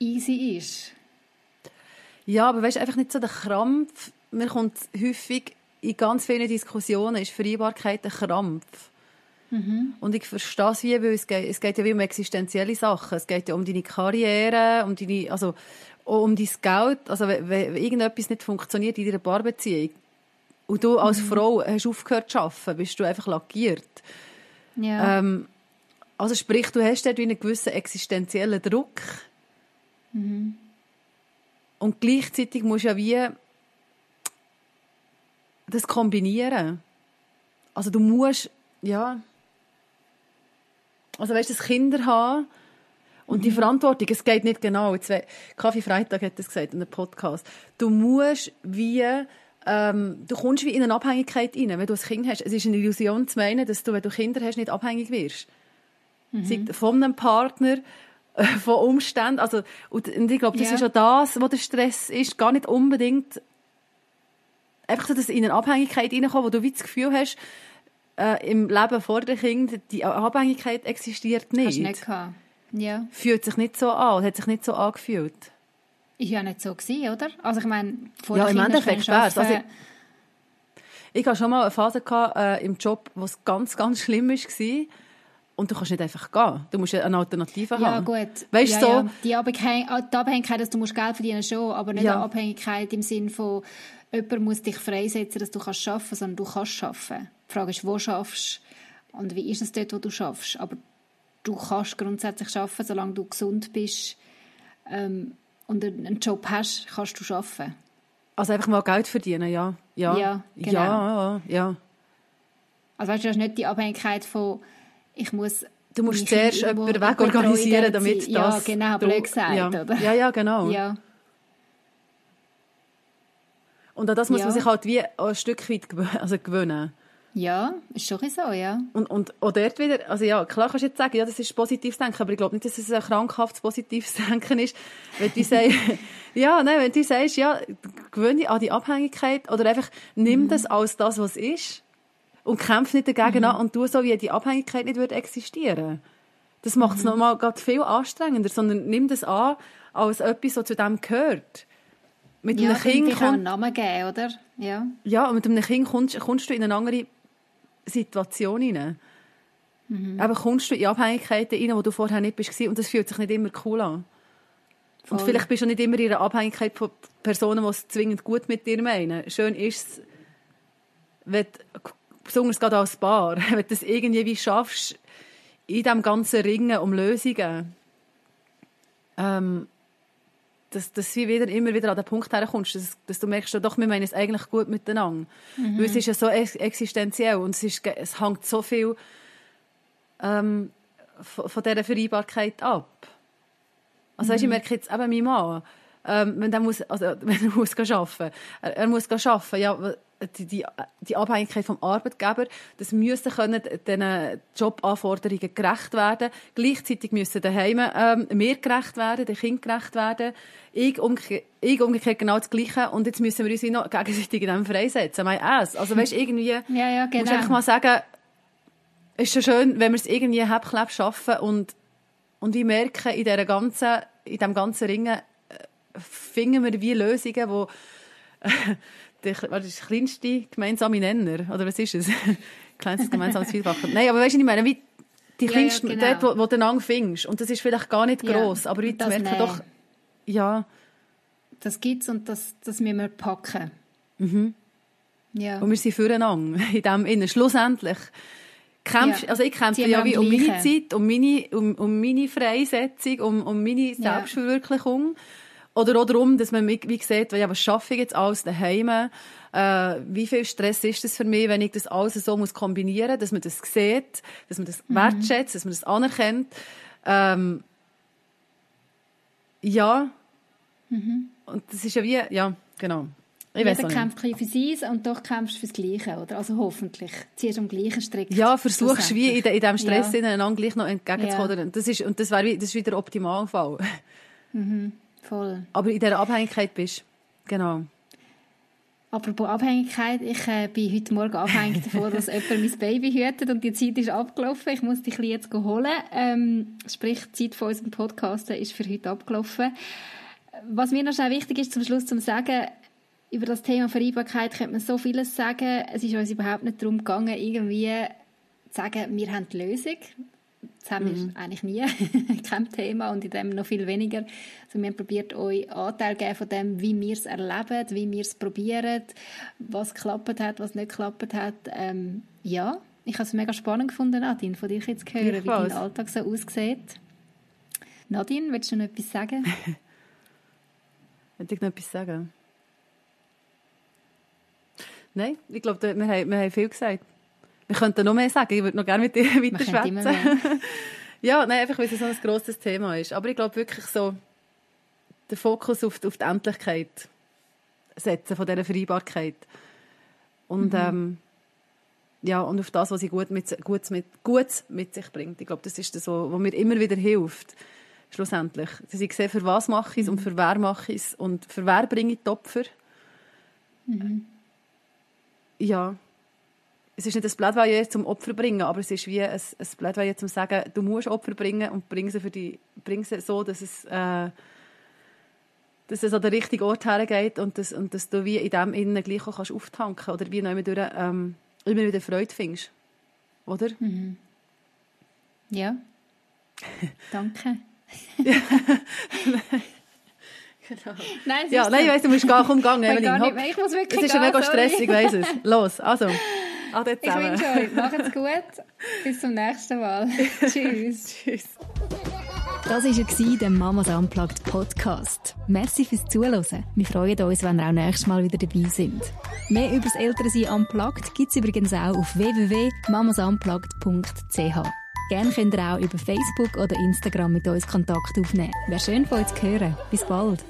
easy ist. Ja, aber weißt du, einfach nicht so der Krampf. Mir kommt häufig in ganz vielen Diskussionen ist Vereinbarkeit ein Krampf. Mhm. Und ich verstehe es wie, weil es geht, es geht ja wie um existenzielle Sachen. Es geht ja um deine Karriere, um deine, also, um dein Geld. Also, wenn, wenn irgendetwas nicht funktioniert in deiner Paarbeziehung und du als mhm. Frau hast aufgehört zu arbeiten, bist du einfach lackiert. Ja. Ähm, also sprich, du hast dort einen gewissen existenziellen Druck. Mhm. Und gleichzeitig musst du ja wie das kombinieren. Also du musst, ja, also weißt du, Kinder haben und mhm. die Verantwortung, es geht nicht genau. Jetzt, Kaffee Freitag hat das gesagt in einem Podcast. Du musst wie ähm, du kommst wie in eine Abhängigkeit rein, wenn du ein Kind hast. Es ist eine Illusion zu meinen, dass du, wenn du Kinder hast, nicht abhängig wirst. Mhm. Von einem Partner, äh, von Umständen. Also, und, ich glaube, das ja. ist auch das, was der Stress ist. Gar nicht unbedingt einfach so, dass in eine Abhängigkeit reinkommen, wo du wie das Gefühl hast, äh, im Leben vor dem Kind, die Abhängigkeit existiert nicht. Hast nicht gehabt. Ja. Fühlt sich nicht so an, hat sich nicht so angefühlt. Ist ja nicht so gewesen, oder? Also ich meine, vor ja, im Endeffekt wäre es. Also, ich, ich hatte schon mal eine Phase gehabt, äh, im Job, wo es ganz, ganz schlimm war. Und du kannst nicht einfach gehen. Du musst eine Alternative ja, haben. Ja, gut. Weißt ja, so? Ja. Die, Abhängigkeit, die Abhängigkeit, dass du musst Geld verdienen schon, aber nicht ja. eine Abhängigkeit im Sinne von, jemand muss dich freisetzen, dass du kannst arbeiten kannst, sondern du kannst arbeiten. Die Frage ist, wo schaffst und wie ist es dort, wo du schaffst. Aber du kannst grundsätzlich arbeiten, solange du gesund bist ähm, und einen Job hast, kannst du arbeiten. Also einfach mal Geld verdienen, ja. Ja, ja genau. Ja, ja. Also weißt du, das ist nicht die Abhängigkeit von, ich muss Du musst zuerst jemanden wegorganisieren, damit das... Ja, genau, blöd gesagt, ja. oder? Ja, ja, genau. Ja. Und an das muss ja. man sich halt wie ein Stück weit also gewöhnen. Ja, ist schon so, ja. Und, und auch dort wieder, also ja, klar kannst du jetzt sagen, ja, das ist positives Denken, aber ich glaube nicht, dass es ein krankhaftes positives Denken ist, wenn du sagst, ja, nein, wenn du sagst, ja, gewöhne dich an die Abhängigkeit oder einfach nimm mhm. das als das, was ist und kämpf nicht dagegen mhm. an und tu so, wie die Abhängigkeit nicht würde existieren. Das macht es mhm. nochmal viel anstrengender, sondern nimm das an als etwas, was zu dem gehört mit ja, einem Kind kommt, einen Namen geben, oder? Ja. Ja, und mit einem Kind kommst, kommst du in eine andere Situation hinein. Mhm. Aber kommst du in Abhängigkeiten rein, wo du vorher nicht bist und das fühlt sich nicht immer cool an. Voll. Und vielleicht bist du nicht immer in einer Abhängigkeit von Personen, die es zwingend gut mit dir meinen. Schön ist es, wenn du, besonders gerade als Paar, wenn du das irgendwie wie schaffst, in diesem ganzen Ringen um Lösungen, ähm, dass, dass du wieder, immer wieder an den Punkt herkommst, dass, dass du merkst, doch, wir meinen es eigentlich gut miteinander. Mhm. Weil es ist ja so existenziell und es, ist, es hängt so viel ähm, von, von dieser Vereinbarkeit ab. Also mhm. weißt, ich merke jetzt eben mein Mann, ähm, wenn er muss, also, wenn er muss arbeiten, er, er muss arbeiten, ja, die, die, die Abhängigkeit vom Arbeitgeber, das müssen können den Jobanforderungen gerecht werden. Gleichzeitig müssen daheim ähm, mir gerecht werden, den Kind gerecht werden. Ich, umgekehrt, ich umgekehrt genau das Gleiche. Und jetzt müssen wir uns noch gegenseitig in dem freisetzen. Mein Ass. Also weißt irgendwie, ja, ja, genau. musst einfach mal sagen, es ist schon schön, wenn wir es irgendwie halbkleb schaffen und, und ich merke, in dieser ganzen, in diesem ganzen Ringen äh, finden wir wie Lösungen, die der, was ist der kleinste gemeinsame Nenner? Oder was ist es? Kleinstes gemeinsames Vielfaches. Nein, aber weißt du, ich meine, wie die kleinsten, ja, ja, genau. dort, wo, wo du findest. Und das ist vielleicht gar nicht gross, ja, aber wie zu merken, doch, ja. Das gibt's und das, das müssen wir packen. Mhm. Ja. Und wir sind füreinander in dem Innen. Schlussendlich kämpfst, ja. also ich kämpfe ja wie um meine Zeit, um meine, um, um meine Freisetzung, um, um meine Selbstverwirklichung. Oder auch darum, dass man wie sieht, ja, was schaffe ich jetzt alles daheim? Äh, wie viel Stress ist das für mich, wenn ich das alles so muss kombinieren, dass man das sieht, dass man das mhm. wertschätzt, dass man das anerkennt. Ähm, ja. Mhm. Und das ist ja wie, ja, genau. Ich Jeder kämpft für sich und doch kämpfst du fürs Gleiche, oder? Also hoffentlich. Ziehst du am gleichen Strick. Ja, versuchst wie in, de, in diesem Stress ja. einander gleich noch entgegenzukommen. Ja. Das ist, und das wäre das ist wieder der Optimalfall. Mhm, voll. Aber in dieser Abhängigkeit bist. Genau. Apropos Abhängigkeit, ich äh, bin heute Morgen abhängig davon, dass jemand mein Baby hütet und die Zeit ist abgelaufen. Ich muss dich jetzt holen. Ähm, sprich, die Zeit von unserem Podcast ist für heute abgelaufen. Was mir noch schnell wichtig ist, zum Schluss zu sagen, über das Thema Vereinbarkeit könnte man so vieles sagen. Es ist uns überhaupt nicht darum gegangen, irgendwie zu sagen, wir haben die Lösung. Das haben mhm. wir eigentlich nie. Kein Thema und in dem noch viel weniger. Also wir haben probiert, euch Anteil geben von dem, wie wir es erleben, wie wir es probieren, was geklappt hat, was nicht geklappt hat. Ähm, ja, ich habe es mega spannend gefunden, Nadine, von dir jetzt zu hören, wie dein Alltag so aussieht. Nadine, willst du noch etwas sagen? Will ich noch etwas sagen? Nein, ich glaube, wir haben, wir haben viel gesagt. Wir könnten noch mehr sagen. Ich würde noch gerne mit dir weiter schwätzen. ja, nein, einfach, weil es so ein grosses Thema ist. Aber ich glaube wirklich so, den Fokus auf, auf die Endlichkeit setzen von dieser Vereinbarkeit. Und, mhm. ähm, ja, und auf das, was sie gut mit, gut mit, gut mit sich bringt. Ich glaube, das ist das, was mir immer wieder hilft. Schlussendlich. Dass ich sehe, für was mache ich es mhm. und für wer mache ich es und für wer bringe ich die Opfer. Mhm. Ja, es ist nicht ein Plädoyer zum Opfer bringen, aber es ist wie ein, ein Plädoyer zum sagen, du musst Opfer bringen und bring sie, für die, bring sie so, dass es, äh, dass es an den richtigen Ort hergeht und, dass, und dass du wie in dem Innen gleich auch kannst auftanken oder wie immer, durch, ähm, immer wieder Freude findest. Oder? Mhm. Ja. Danke. genau. Nein, ja, nein, ich weiss, du musst gar nicht umgehen. Ich muss wirklich Es ist ja mega stressig, ich weiss es. Los, also. Ade zusammen. Ich wünsche euch, macht's gut. Bis zum nächsten Mal. Tschüss. Tschüss. Das war der Mamas Unplugged Podcast. Merci fürs Zuhören. Wir freuen uns, wenn ihr auch nächstes Mal wieder dabei sind. Mehr über das Elternsein Unplugged gibt es übrigens auch auf www.mamasunplugged.ch. Gerne könnt ihr auch über Facebook oder Instagram mit uns Kontakt aufnehmen. Wäre schön von euch zu hören. Bis bald.